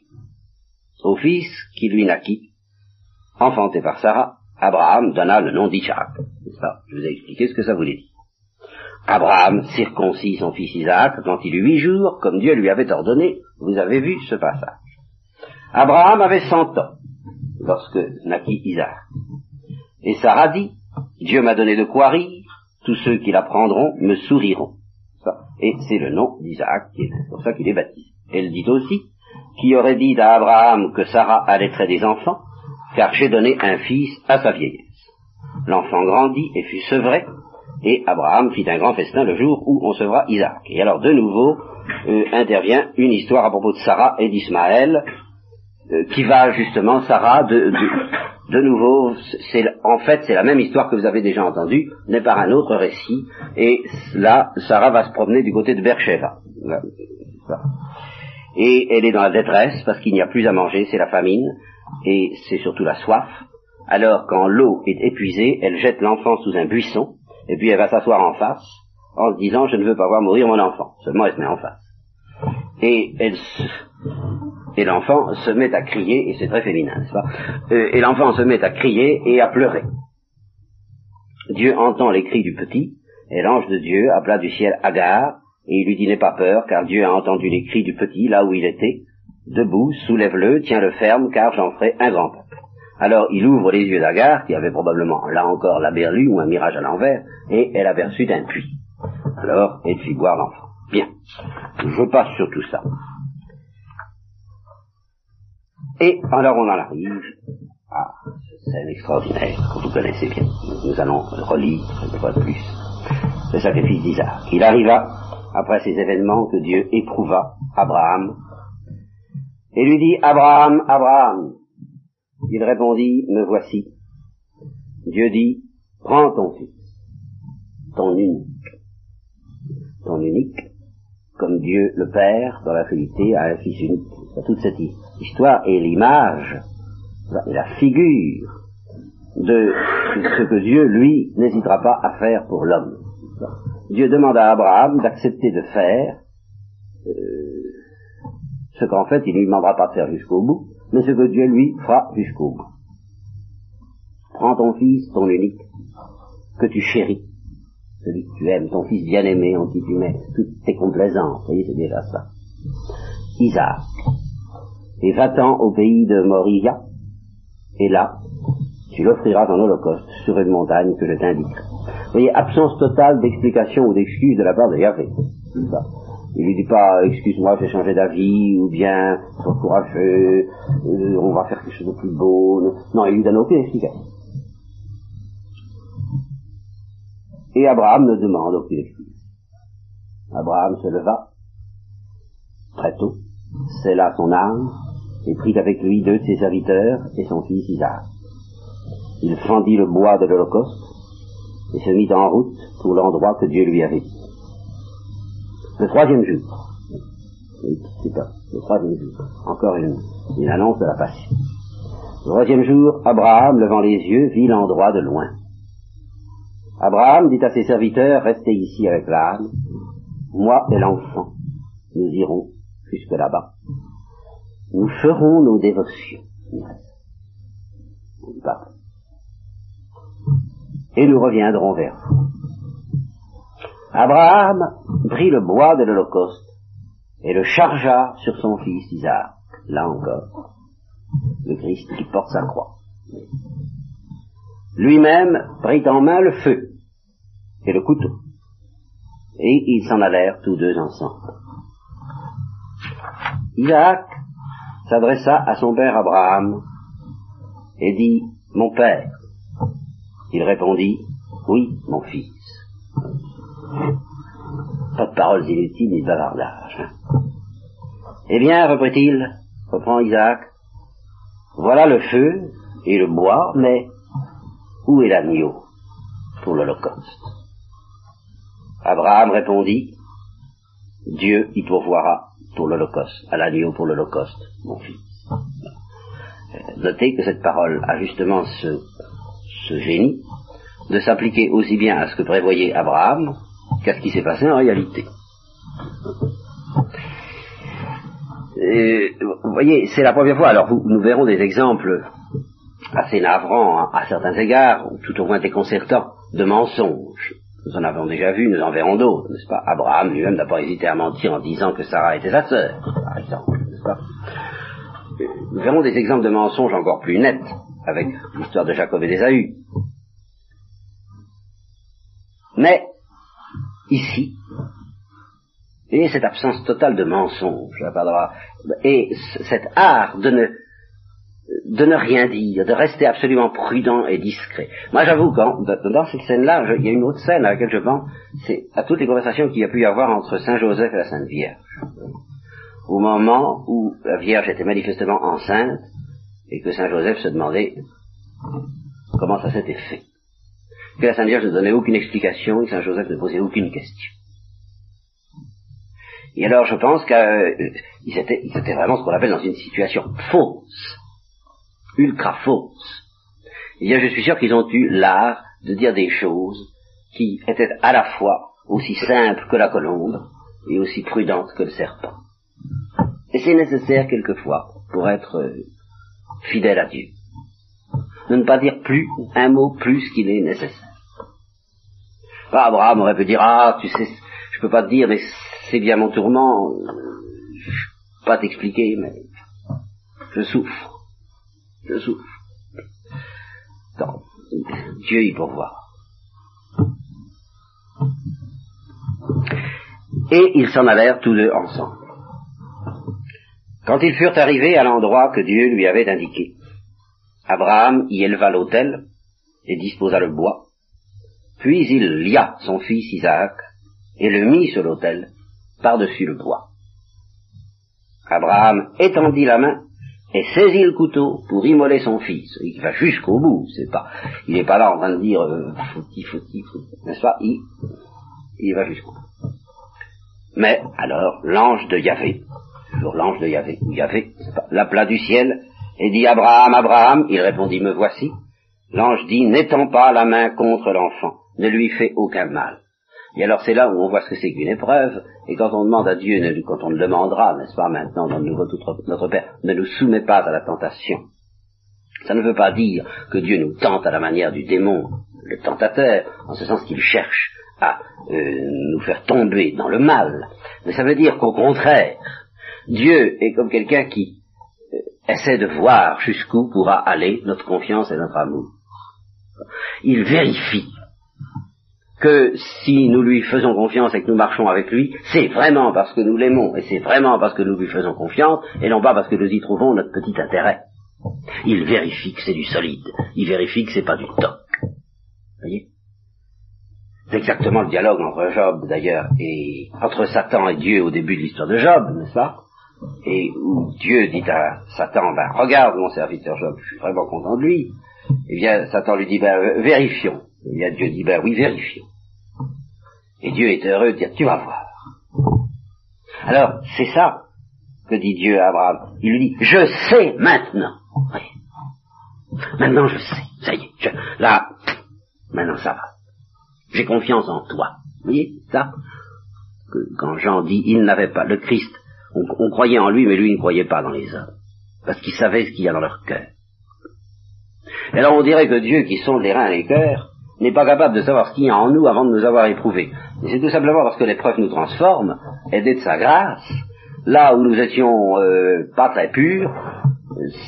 Au fils qui lui naquit, enfanté par Sarah, Abraham donna le nom d'Isaac. Je vous ai expliqué ce que ça voulait dire. Abraham circoncit son fils Isaac quand il eut huit jours, comme Dieu lui avait ordonné. Vous avez vu ce passage. Abraham avait cent ans lorsque naquit Isaac. Et Sarah dit, Dieu m'a donné de quoi rire, tous ceux qui l'apprendront me souriront. Et c'est le nom d'Isaac, c'est pour ça qu'il est baptisé. Elle dit aussi, qui aurait dit à Abraham que Sarah allaiterait des enfants, car j'ai donné un fils à sa vieillesse. L'enfant grandit et fut sevré, et Abraham fit un grand festin le jour où on sevra Isaac. Et alors de nouveau euh, intervient une histoire à propos de Sarah et d'Ismaël, euh, qui va justement, Sarah, de, de, nouveau, c'est, en fait c'est la même histoire que vous avez déjà entendue, n'est par un autre récit, et là, Sarah va se promener du côté de Beersheba. Et elle est dans la détresse parce qu'il n'y a plus à manger, c'est la famine, et c'est surtout la soif. Alors quand l'eau est épuisée, elle jette l'enfant sous un buisson, et puis elle va s'asseoir en face, en se disant, je ne veux pas voir mourir mon enfant. Seulement elle se met en face. Et elle Et l'enfant se met à crier, et c'est très féminin, n'est-ce pas? Euh, Et l'enfant se met à crier et à pleurer. Dieu entend les cris du petit, et l'ange de Dieu appela du ciel Agar, et il lui dit n'aie pas peur, car Dieu a entendu les cris du petit là où il était. Debout, soulève-le, tiens-le ferme, car j'en ferai un grand. Alors il ouvre les yeux d'Agar, qui avait probablement là encore la berlue ou un mirage à l'envers, et elle aperçut un puits. Alors elle fit boire l'enfant? Bien, je passe sur tout ça. Et alors on en arrive à cette scène extraordinaire que vous connaissez bien. Nous allons relire une fois de plus le sacrifice d'Isaac. Il arriva, après ces événements, que Dieu éprouva Abraham et lui dit, Abraham, Abraham. Il répondit, me voici. Dieu dit, prends ton fils, ton unique, ton unique, comme Dieu le Père, dans la Trinité, a un fils unique. Toute cette histoire est l'image, la figure de ce que Dieu, lui, n'hésitera pas à faire pour l'homme. Dieu demande à Abraham d'accepter de faire euh, ce qu'en fait il ne lui demandera pas de faire jusqu'au bout, mais ce que Dieu lui fera jusqu'au bout. Prends ton fils, ton unique, que tu chéris, celui que tu aimes, ton fils bien-aimé en qui tu mets toutes tes complaisances, voyez, c'est déjà ça. Isaac. Et va-t'en au pays de Moria, et là, tu l'offriras en holocauste sur une montagne que je t'indique. Vous voyez, absence totale d'explication ou d'excuse de la part de Yahvé. Il lui dit pas, excuse-moi, j'ai changé d'avis, ou bien, sois courageux, euh, on va faire quelque chose de plus beau. Non, il lui donne aucune explication. Et Abraham ne demande aucune explication. Abraham se leva, très tôt, là son âme, et prit avec lui deux de ses serviteurs et son fils Isaac. Il fendit le bois de l'Holocauste et se mit en route pour l'endroit que Dieu lui avait dit. Le troisième jour, c'est le troisième jour, encore une, une annonce de la passion. Le troisième jour, Abraham, levant les yeux, vit l'endroit de loin. Abraham dit à ses serviteurs, restez ici avec l'âne, moi et l'enfant, nous irons jusque là-bas. Nous ferons nos dévotions et nous reviendrons vers vous. Abraham prit le bois de l'Holocauste et le chargea sur son fils Isaac, là encore, le Christ qui porte sa croix. Lui-même prit en main le feu et le couteau, et ils s'en allèrent tous deux ensemble. Isaac s'adressa à son père Abraham et dit, Mon père. Il répondit, Oui, mon fils. Pas de paroles inutiles ni de bavardage. Hein. Eh bien, reprit-il, reprend Isaac, voilà le feu et le bois, mais où est l'agneau pour l'Holocauste? Abraham répondit, Dieu y pourvoira pour l'Holocauste, à l'agneau pour l'Holocauste, mon fils. Notez que cette parole a justement ce, ce génie de s'appliquer aussi bien à ce que prévoyait Abraham qu'à ce qui s'est passé en réalité. vous voyez, c'est la première fois, alors nous verrons des exemples assez navrants hein, à certains égards, ou tout au moins déconcertants, de mensonges. Nous en avons déjà vu, nous en verrons d'autres, n'est-ce pas? Abraham lui-même n'a pas hésité à mentir en disant que Sarah était sa sœur, par exemple, n'est-ce pas? Nous verrons des exemples de mensonges encore plus nets avec l'histoire de Jacob et d'Ésaü. Mais, ici, et cette absence totale de mensonge, et cet art de ne, de ne rien dire, de rester absolument prudent et discret. Moi j'avoue, quand, dans cette scène-là, il y a une autre scène à laquelle je pense, c'est à toutes les conversations qu'il y a pu y avoir entre Saint Joseph et la Sainte Vierge. Au moment où la Vierge était manifestement enceinte, et que Saint Joseph se demandait comment ça s'était fait. Que la Sainte Vierge ne donnait aucune explication et Saint Joseph ne posait aucune question. Et alors je pense qu'ils euh, étaient, vraiment ce qu'on appelle dans une situation fausse, ultra fausse. Et bien je suis sûr qu'ils ont eu l'art de dire des choses qui étaient à la fois aussi simples que la colombe et aussi prudentes que le serpent. Et c'est nécessaire quelquefois pour être euh, fidèle à Dieu. De ne pas dire plus un mot plus qu'il est nécessaire. Ah, Abraham aurait pu dire, ah, tu sais, je peux pas te dire, mais c'est bien mon tourment, je peux pas t'expliquer, mais je souffre. Je souffre. Non, Dieu y pourvoit. Et ils s'en allèrent tous deux ensemble. Quand ils furent arrivés à l'endroit que Dieu lui avait indiqué, Abraham y éleva l'autel et disposa le bois, puis il lia son fils Isaac et le mit sur l'autel par-dessus le bois. Abraham étendit la main et saisit le couteau pour immoler son fils. Il va jusqu'au bout, c'est pas, il n'est pas là en train de dire euh, fouti, fouti, n'est-ce pas? Il, il va jusqu'au bout. Mais alors l'ange de Yahvé, toujours l'ange de Yahvé, ou Yahvé, l'appela du ciel et dit Abraham, Abraham, il répondit Me voici. L'ange dit N'étends pas la main contre l'enfant, ne lui fais aucun mal. Et alors c'est là où on voit ce que c'est qu'une épreuve, et quand on demande à Dieu, quand on le demandera, n'est-ce pas, maintenant dans le nouveau notre Père, ne nous soumet pas à la tentation. Ça ne veut pas dire que Dieu nous tente à la manière du démon, le tentateur, en ce sens qu'il cherche à euh, nous faire tomber dans le mal, mais ça veut dire qu'au contraire, Dieu est comme quelqu'un qui essaie de voir jusqu'où pourra aller notre confiance et notre amour. Il vérifie que si nous lui faisons confiance et que nous marchons avec lui, c'est vraiment parce que nous l'aimons et c'est vraiment parce que nous lui faisons confiance et non pas parce que nous y trouvons notre petit intérêt. Il vérifie que c'est du solide, il vérifie que c'est pas du toc. Voyez? C'est exactement le dialogue entre Job d'ailleurs et entre Satan et Dieu au début de l'histoire de Job, n'est-ce pas? Et où Dieu dit à Satan, ben regarde mon serviteur Job, je suis vraiment content de lui. Et bien Satan lui dit, ben vérifions. Et bien Dieu dit, ben oui, vérifions. Et Dieu est heureux de dire, tu vas voir. Alors, c'est ça que dit Dieu à Abraham. Il lui dit, je sais maintenant. Oui. Maintenant je sais. Ça y est. là, maintenant ça va. J'ai confiance en toi. Vous voyez, ça Quand Jean dit, il n'avait pas, le Christ, on, croyait en lui, mais lui ne croyait pas dans les hommes. Parce qu'il savait ce qu'il y a dans leur cœur. Et alors on dirait que Dieu, qui sonde les reins et les cœurs, n'est pas capable de savoir ce qu'il y a en nous avant de nous avoir éprouvés. C'est tout simplement parce que l'épreuve nous transforme, aidée de sa grâce, là où nous étions euh, pas très purs,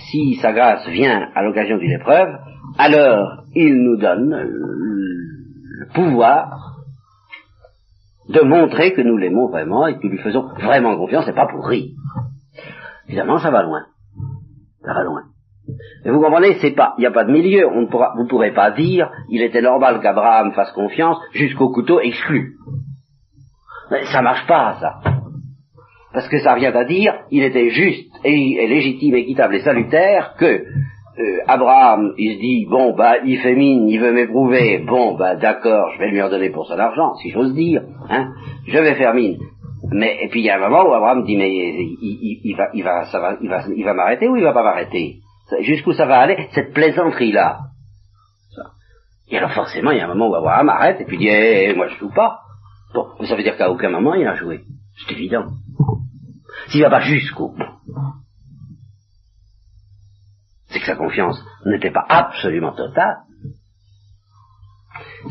si sa grâce vient à l'occasion d'une épreuve, alors il nous donne le pouvoir de montrer que nous l'aimons vraiment et que nous lui faisons vraiment confiance et pas pour rire. Évidemment, ça va loin. Ça va loin. Mais vous comprenez, c'est pas, il n'y a pas de milieu. On ne pourra, vous ne pourrez pas dire, il était normal qu'Abraham fasse confiance jusqu'au couteau exclu. Mais ça marche pas, ça. Parce que ça revient à dire, il était juste et, légitime, équitable et salutaire que euh, Abraham, il se dit, bon, bah, il fait mine, il veut m'éprouver, bon, bah, d'accord, je vais lui en donner pour son argent, si j'ose dire, hein, je vais faire mine. Mais, et puis il y a un moment où Abraham dit, mais il, va, il va, ça il va, il va m'arrêter ou il va pas m'arrêter? Jusqu'où ça va aller, cette plaisanterie-là? Et alors forcément, il y a un moment où Abraham arrête et puis dit, eh, moi je joue pas. Bon, ça veut dire qu'à aucun moment il a joué. C'est évident. S'il va pas jusqu'au bout, c'est que sa confiance n'était pas absolument totale.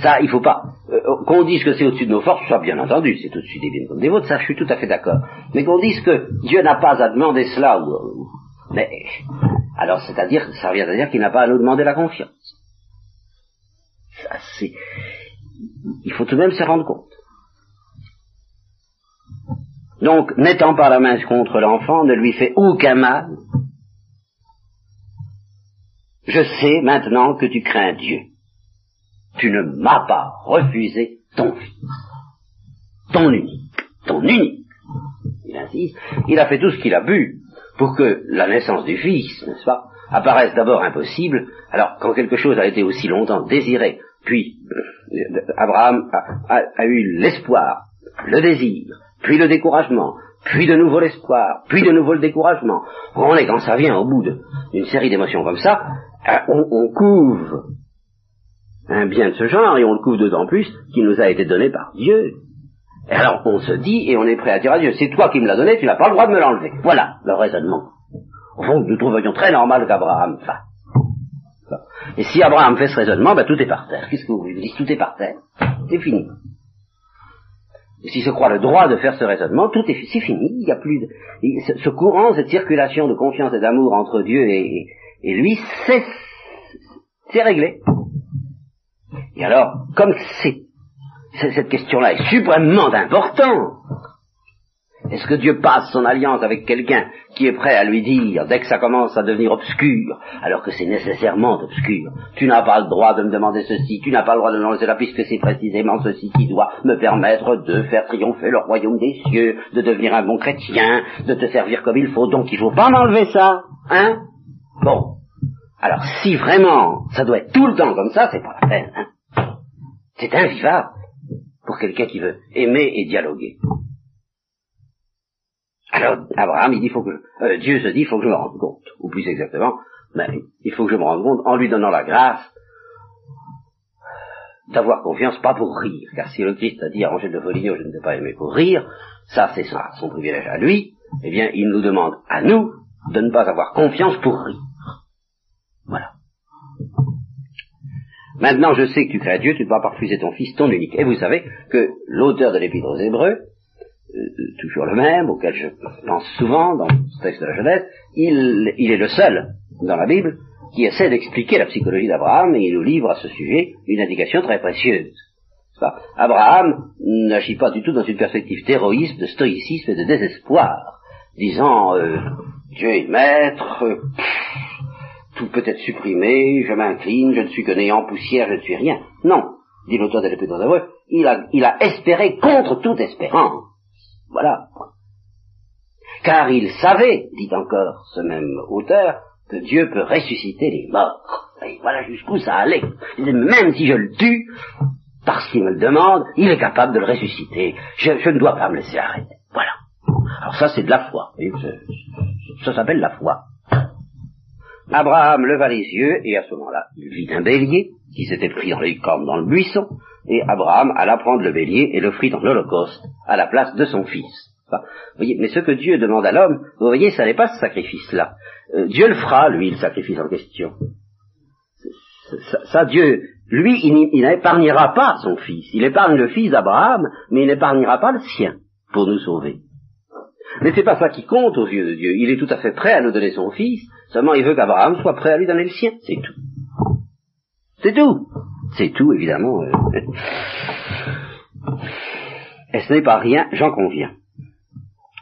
Ça, il faut pas euh, qu'on dise que c'est au-dessus de nos forces, ça bien entendu, c'est au-dessus des biens comme des vôtres, ça je suis tout à fait d'accord. Mais qu'on dise que Dieu n'a pas à demander cela, ou, mais alors, c'est-à-dire, ça vient à dire qu'il n'a pas à nous demander la confiance. Ça, c'est, il faut tout de même se rendre compte. Donc, n'étant pas la main contre l'enfant, ne lui fait aucun mal. Je sais maintenant que tu crains Dieu. Tu ne m'as pas refusé ton fils. Ton unique. Ton unique. Il insiste. Il a fait tout ce qu'il a pu pour que la naissance du Fils, n'est-ce pas, apparaisse d'abord impossible, alors quand quelque chose a été aussi longtemps désiré, puis euh, Abraham a, eu l'espoir, le désir, puis le découragement, puis de nouveau l'espoir, puis de nouveau le découragement. On est quand ça vient au bout d'une série d'émotions comme ça, euh, on, on, couvre un bien de ce genre, et on le couvre d'autant plus qu'il nous a été donné par Dieu. Et alors on se dit et on est prêt à dire à Dieu, c'est toi qui me l'as donné, tu n'as pas le droit de me l'enlever. Voilà le raisonnement. Au fond, nous trouvions très normal qu'Abraham fasse. Et si Abraham fait ce raisonnement, ben, tout est par terre. Qu'est-ce que vous voulez? Tout est par terre. C'est fini. S'il se croit le droit de faire ce raisonnement, tout est fini. Il n'y a plus ce courant, cette circulation de confiance et d'amour entre Dieu et, et lui, c'est, c'est réglé. Et alors, comme c'est, cette question-là est suprêmement importante, est-ce que Dieu passe son alliance avec quelqu'un qui est prêt à lui dire, dès que ça commence à devenir obscur, alors que c'est nécessairement obscur, tu n'as pas le droit de me demander ceci, tu n'as pas le droit de me demander cela, puisque c'est précisément ceci qui doit me permettre de faire triompher le royaume des cieux, de devenir un bon chrétien, de te servir comme il faut, donc il faut pas m'enlever ça, hein? Bon. Alors si vraiment ça doit être tout le temps comme ça, c'est pas la peine, hein C'est invivable pour quelqu'un qui veut aimer et dialoguer. Alors, Abraham, il dit, faut que euh, Dieu se dit, il faut que je me rende compte, ou plus exactement, mais il faut que je me rende compte en lui donnant la grâce d'avoir confiance, pas pour rire, car si le Christ a dit à Angèle de Foligno, je ne t'ai pas aimé pour rire, ça c'est son, son privilège à lui, eh bien, il nous demande à nous de ne pas avoir confiance pour rire. Voilà. Maintenant, je sais que tu crées Dieu, tu ne dois pas refuser ton Fils, ton unique. Et vous savez que l'auteur de l'Épître aux Hébreux, euh, toujours le même, auquel je pense souvent dans ce texte de la Genèse, il, il est le seul dans la Bible qui essaie d'expliquer la psychologie d'Abraham et il nous livre à ce sujet une indication très précieuse. Abraham n'agit pas du tout dans une perspective d'héroïsme, de stoïcisme et de désespoir, disant euh, Dieu est maître, euh, tout peut être supprimé, je m'incline, je ne suis que néant, poussière, je ne suis rien. Non, dit l'auteur de l'Épître aux il a, il a espéré contre toute espérance. Voilà. Car il savait, dit encore ce même auteur, que Dieu peut ressusciter les morts. Et voilà jusqu'où ça allait. Même si je le tue, parce qu'il me le demande, il est capable de le ressusciter. Je, ne dois pas me laisser arrêter. Voilà. Alors ça, c'est de la foi. Ça s'appelle la foi. Abraham leva les yeux, et à ce moment-là, il vit un bélier qui s'était pris dans les cornes dans le buisson, et Abraham alla prendre le bélier et l'offrit dans l'Holocauste à la place de son fils. voyez, mais ce que Dieu demande à l'homme, vous voyez, ça n'est pas ce sacrifice-là. Euh, Dieu le fera, lui, le sacrifice en question. Ça, Dieu, lui, il, n'épargnera pas son fils. Il épargne le fils d'Abraham, mais il n'épargnera pas le sien pour nous sauver. Mais c'est pas ça qui compte aux yeux de Dieu. Il est tout à fait prêt à nous donner son fils, seulement il veut qu'Abraham soit prêt à lui donner le sien. C'est tout. C'est tout. C'est tout, évidemment. Euh. Et ce n'est pas rien, j'en conviens.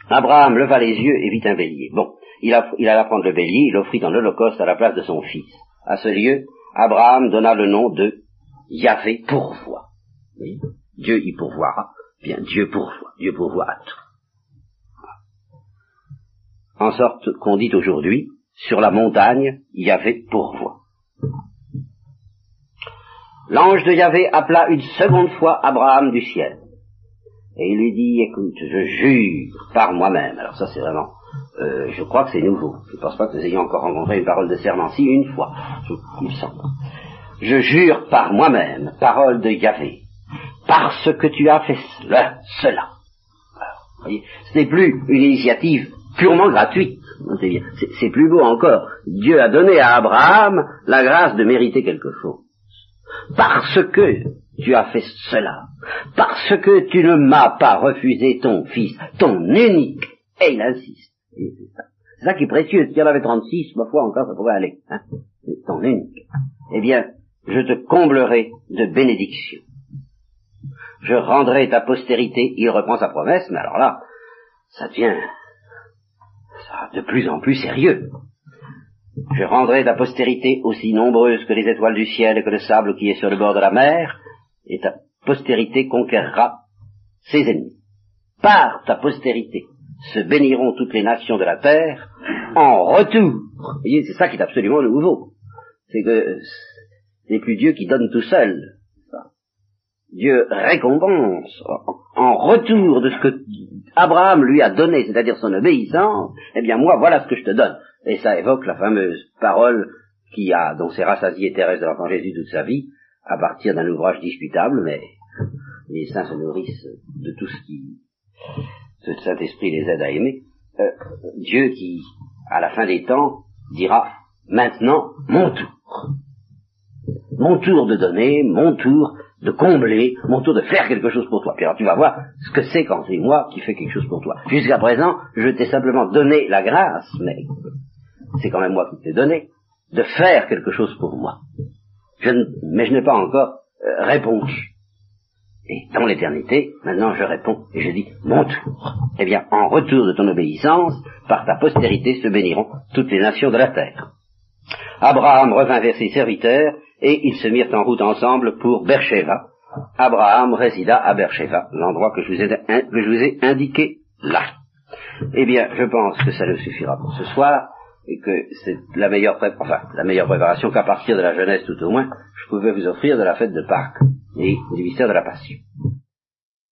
Abraham leva les yeux et vit un bélier. Bon, il, alla prendre le bélier, il l'offrit dans l'Holocauste à la place de son fils. À ce lieu, Abraham donna le nom de Yahvé pourvoit. Dieu y pourvoira. Bien, Dieu pourvoit. Dieu pourvoit à tout. En sorte qu'on dit aujourd'hui, sur la montagne, Yahvé pourvoit. L'ange de Yahvé appela une seconde fois Abraham du ciel. Et il lui dit, écoute, je jure par moi-même. Alors ça c'est vraiment, euh, je crois que c'est nouveau. Je ne pense pas que nous ayons encore rencontré une parole de serment si une fois, je, il me semble. Je jure par moi-même, parole de Yahvé, parce que tu as fait cela. cela. vous voyez, ce n'est plus une initiative purement gratuite. C'est plus beau encore. Dieu a donné à Abraham la grâce de mériter quelque chose parce que tu as fait cela, parce que tu ne m'as pas refusé ton fils, ton unique, et il insiste. C'est ça. qui est précieux, s'il y en avait 36, ma foi encore ça pourrait aller, hein, ton unique. Eh bien, je te comblerai de bénédictions. Je rendrai ta postérité, il reprend sa promesse, mais alors là, ça devient ça, de plus en plus sérieux. Je rendrai ta postérité aussi nombreuse que les étoiles du ciel et que le sable qui est sur le bord de la mer, et ta postérité conquérera ses ennemis. Par ta postérité se béniront toutes les nations de la terre en retour. C'est ça qui est absolument nouveau. C'est que ce n'est plus Dieu qui donne tout seul. Dieu récompense en retour de ce que Abraham lui a donné, c'est-à-dire son obéissance, eh bien moi, voilà ce que je te donne. Et ça évoque la fameuse parole qui a, dont s'est rassasié Thérèse de l'Enfant Jésus toute sa vie, à partir d'un ouvrage discutable, mais les saints se nourrissent de tout ce qui, le Saint-Esprit les aide à aimer, euh, Dieu qui, à la fin des temps, dira, maintenant, mon tour. Mon tour de donner, mon tour de combler, mon tour de faire quelque chose pour toi. Puis alors tu vas voir ce que c'est quand c'est moi qui fais quelque chose pour toi. Jusqu'à présent, je t'ai simplement donné la grâce, mais c'est quand même moi qui t'ai donné, de faire quelque chose pour moi. Je mais je n'ai pas encore euh, répondu. Et dans l'éternité, maintenant je réponds et je dis mon tour. Eh bien, en retour de ton obéissance, par ta postérité se béniront toutes les nations de la terre. Abraham revint vers ses serviteurs et ils se mirent en route ensemble pour Bercheva. Abraham résida à Bercheva, l'endroit que, je vous ai indiqué là. Eh bien, je pense que ça ne suffira pour ce soir et que c'est la meilleure, enfin, la meilleure préparation qu'à partir de la jeunesse tout au moins, je pouvais vous offrir de la fête de Pâques et du mystère de la Passion.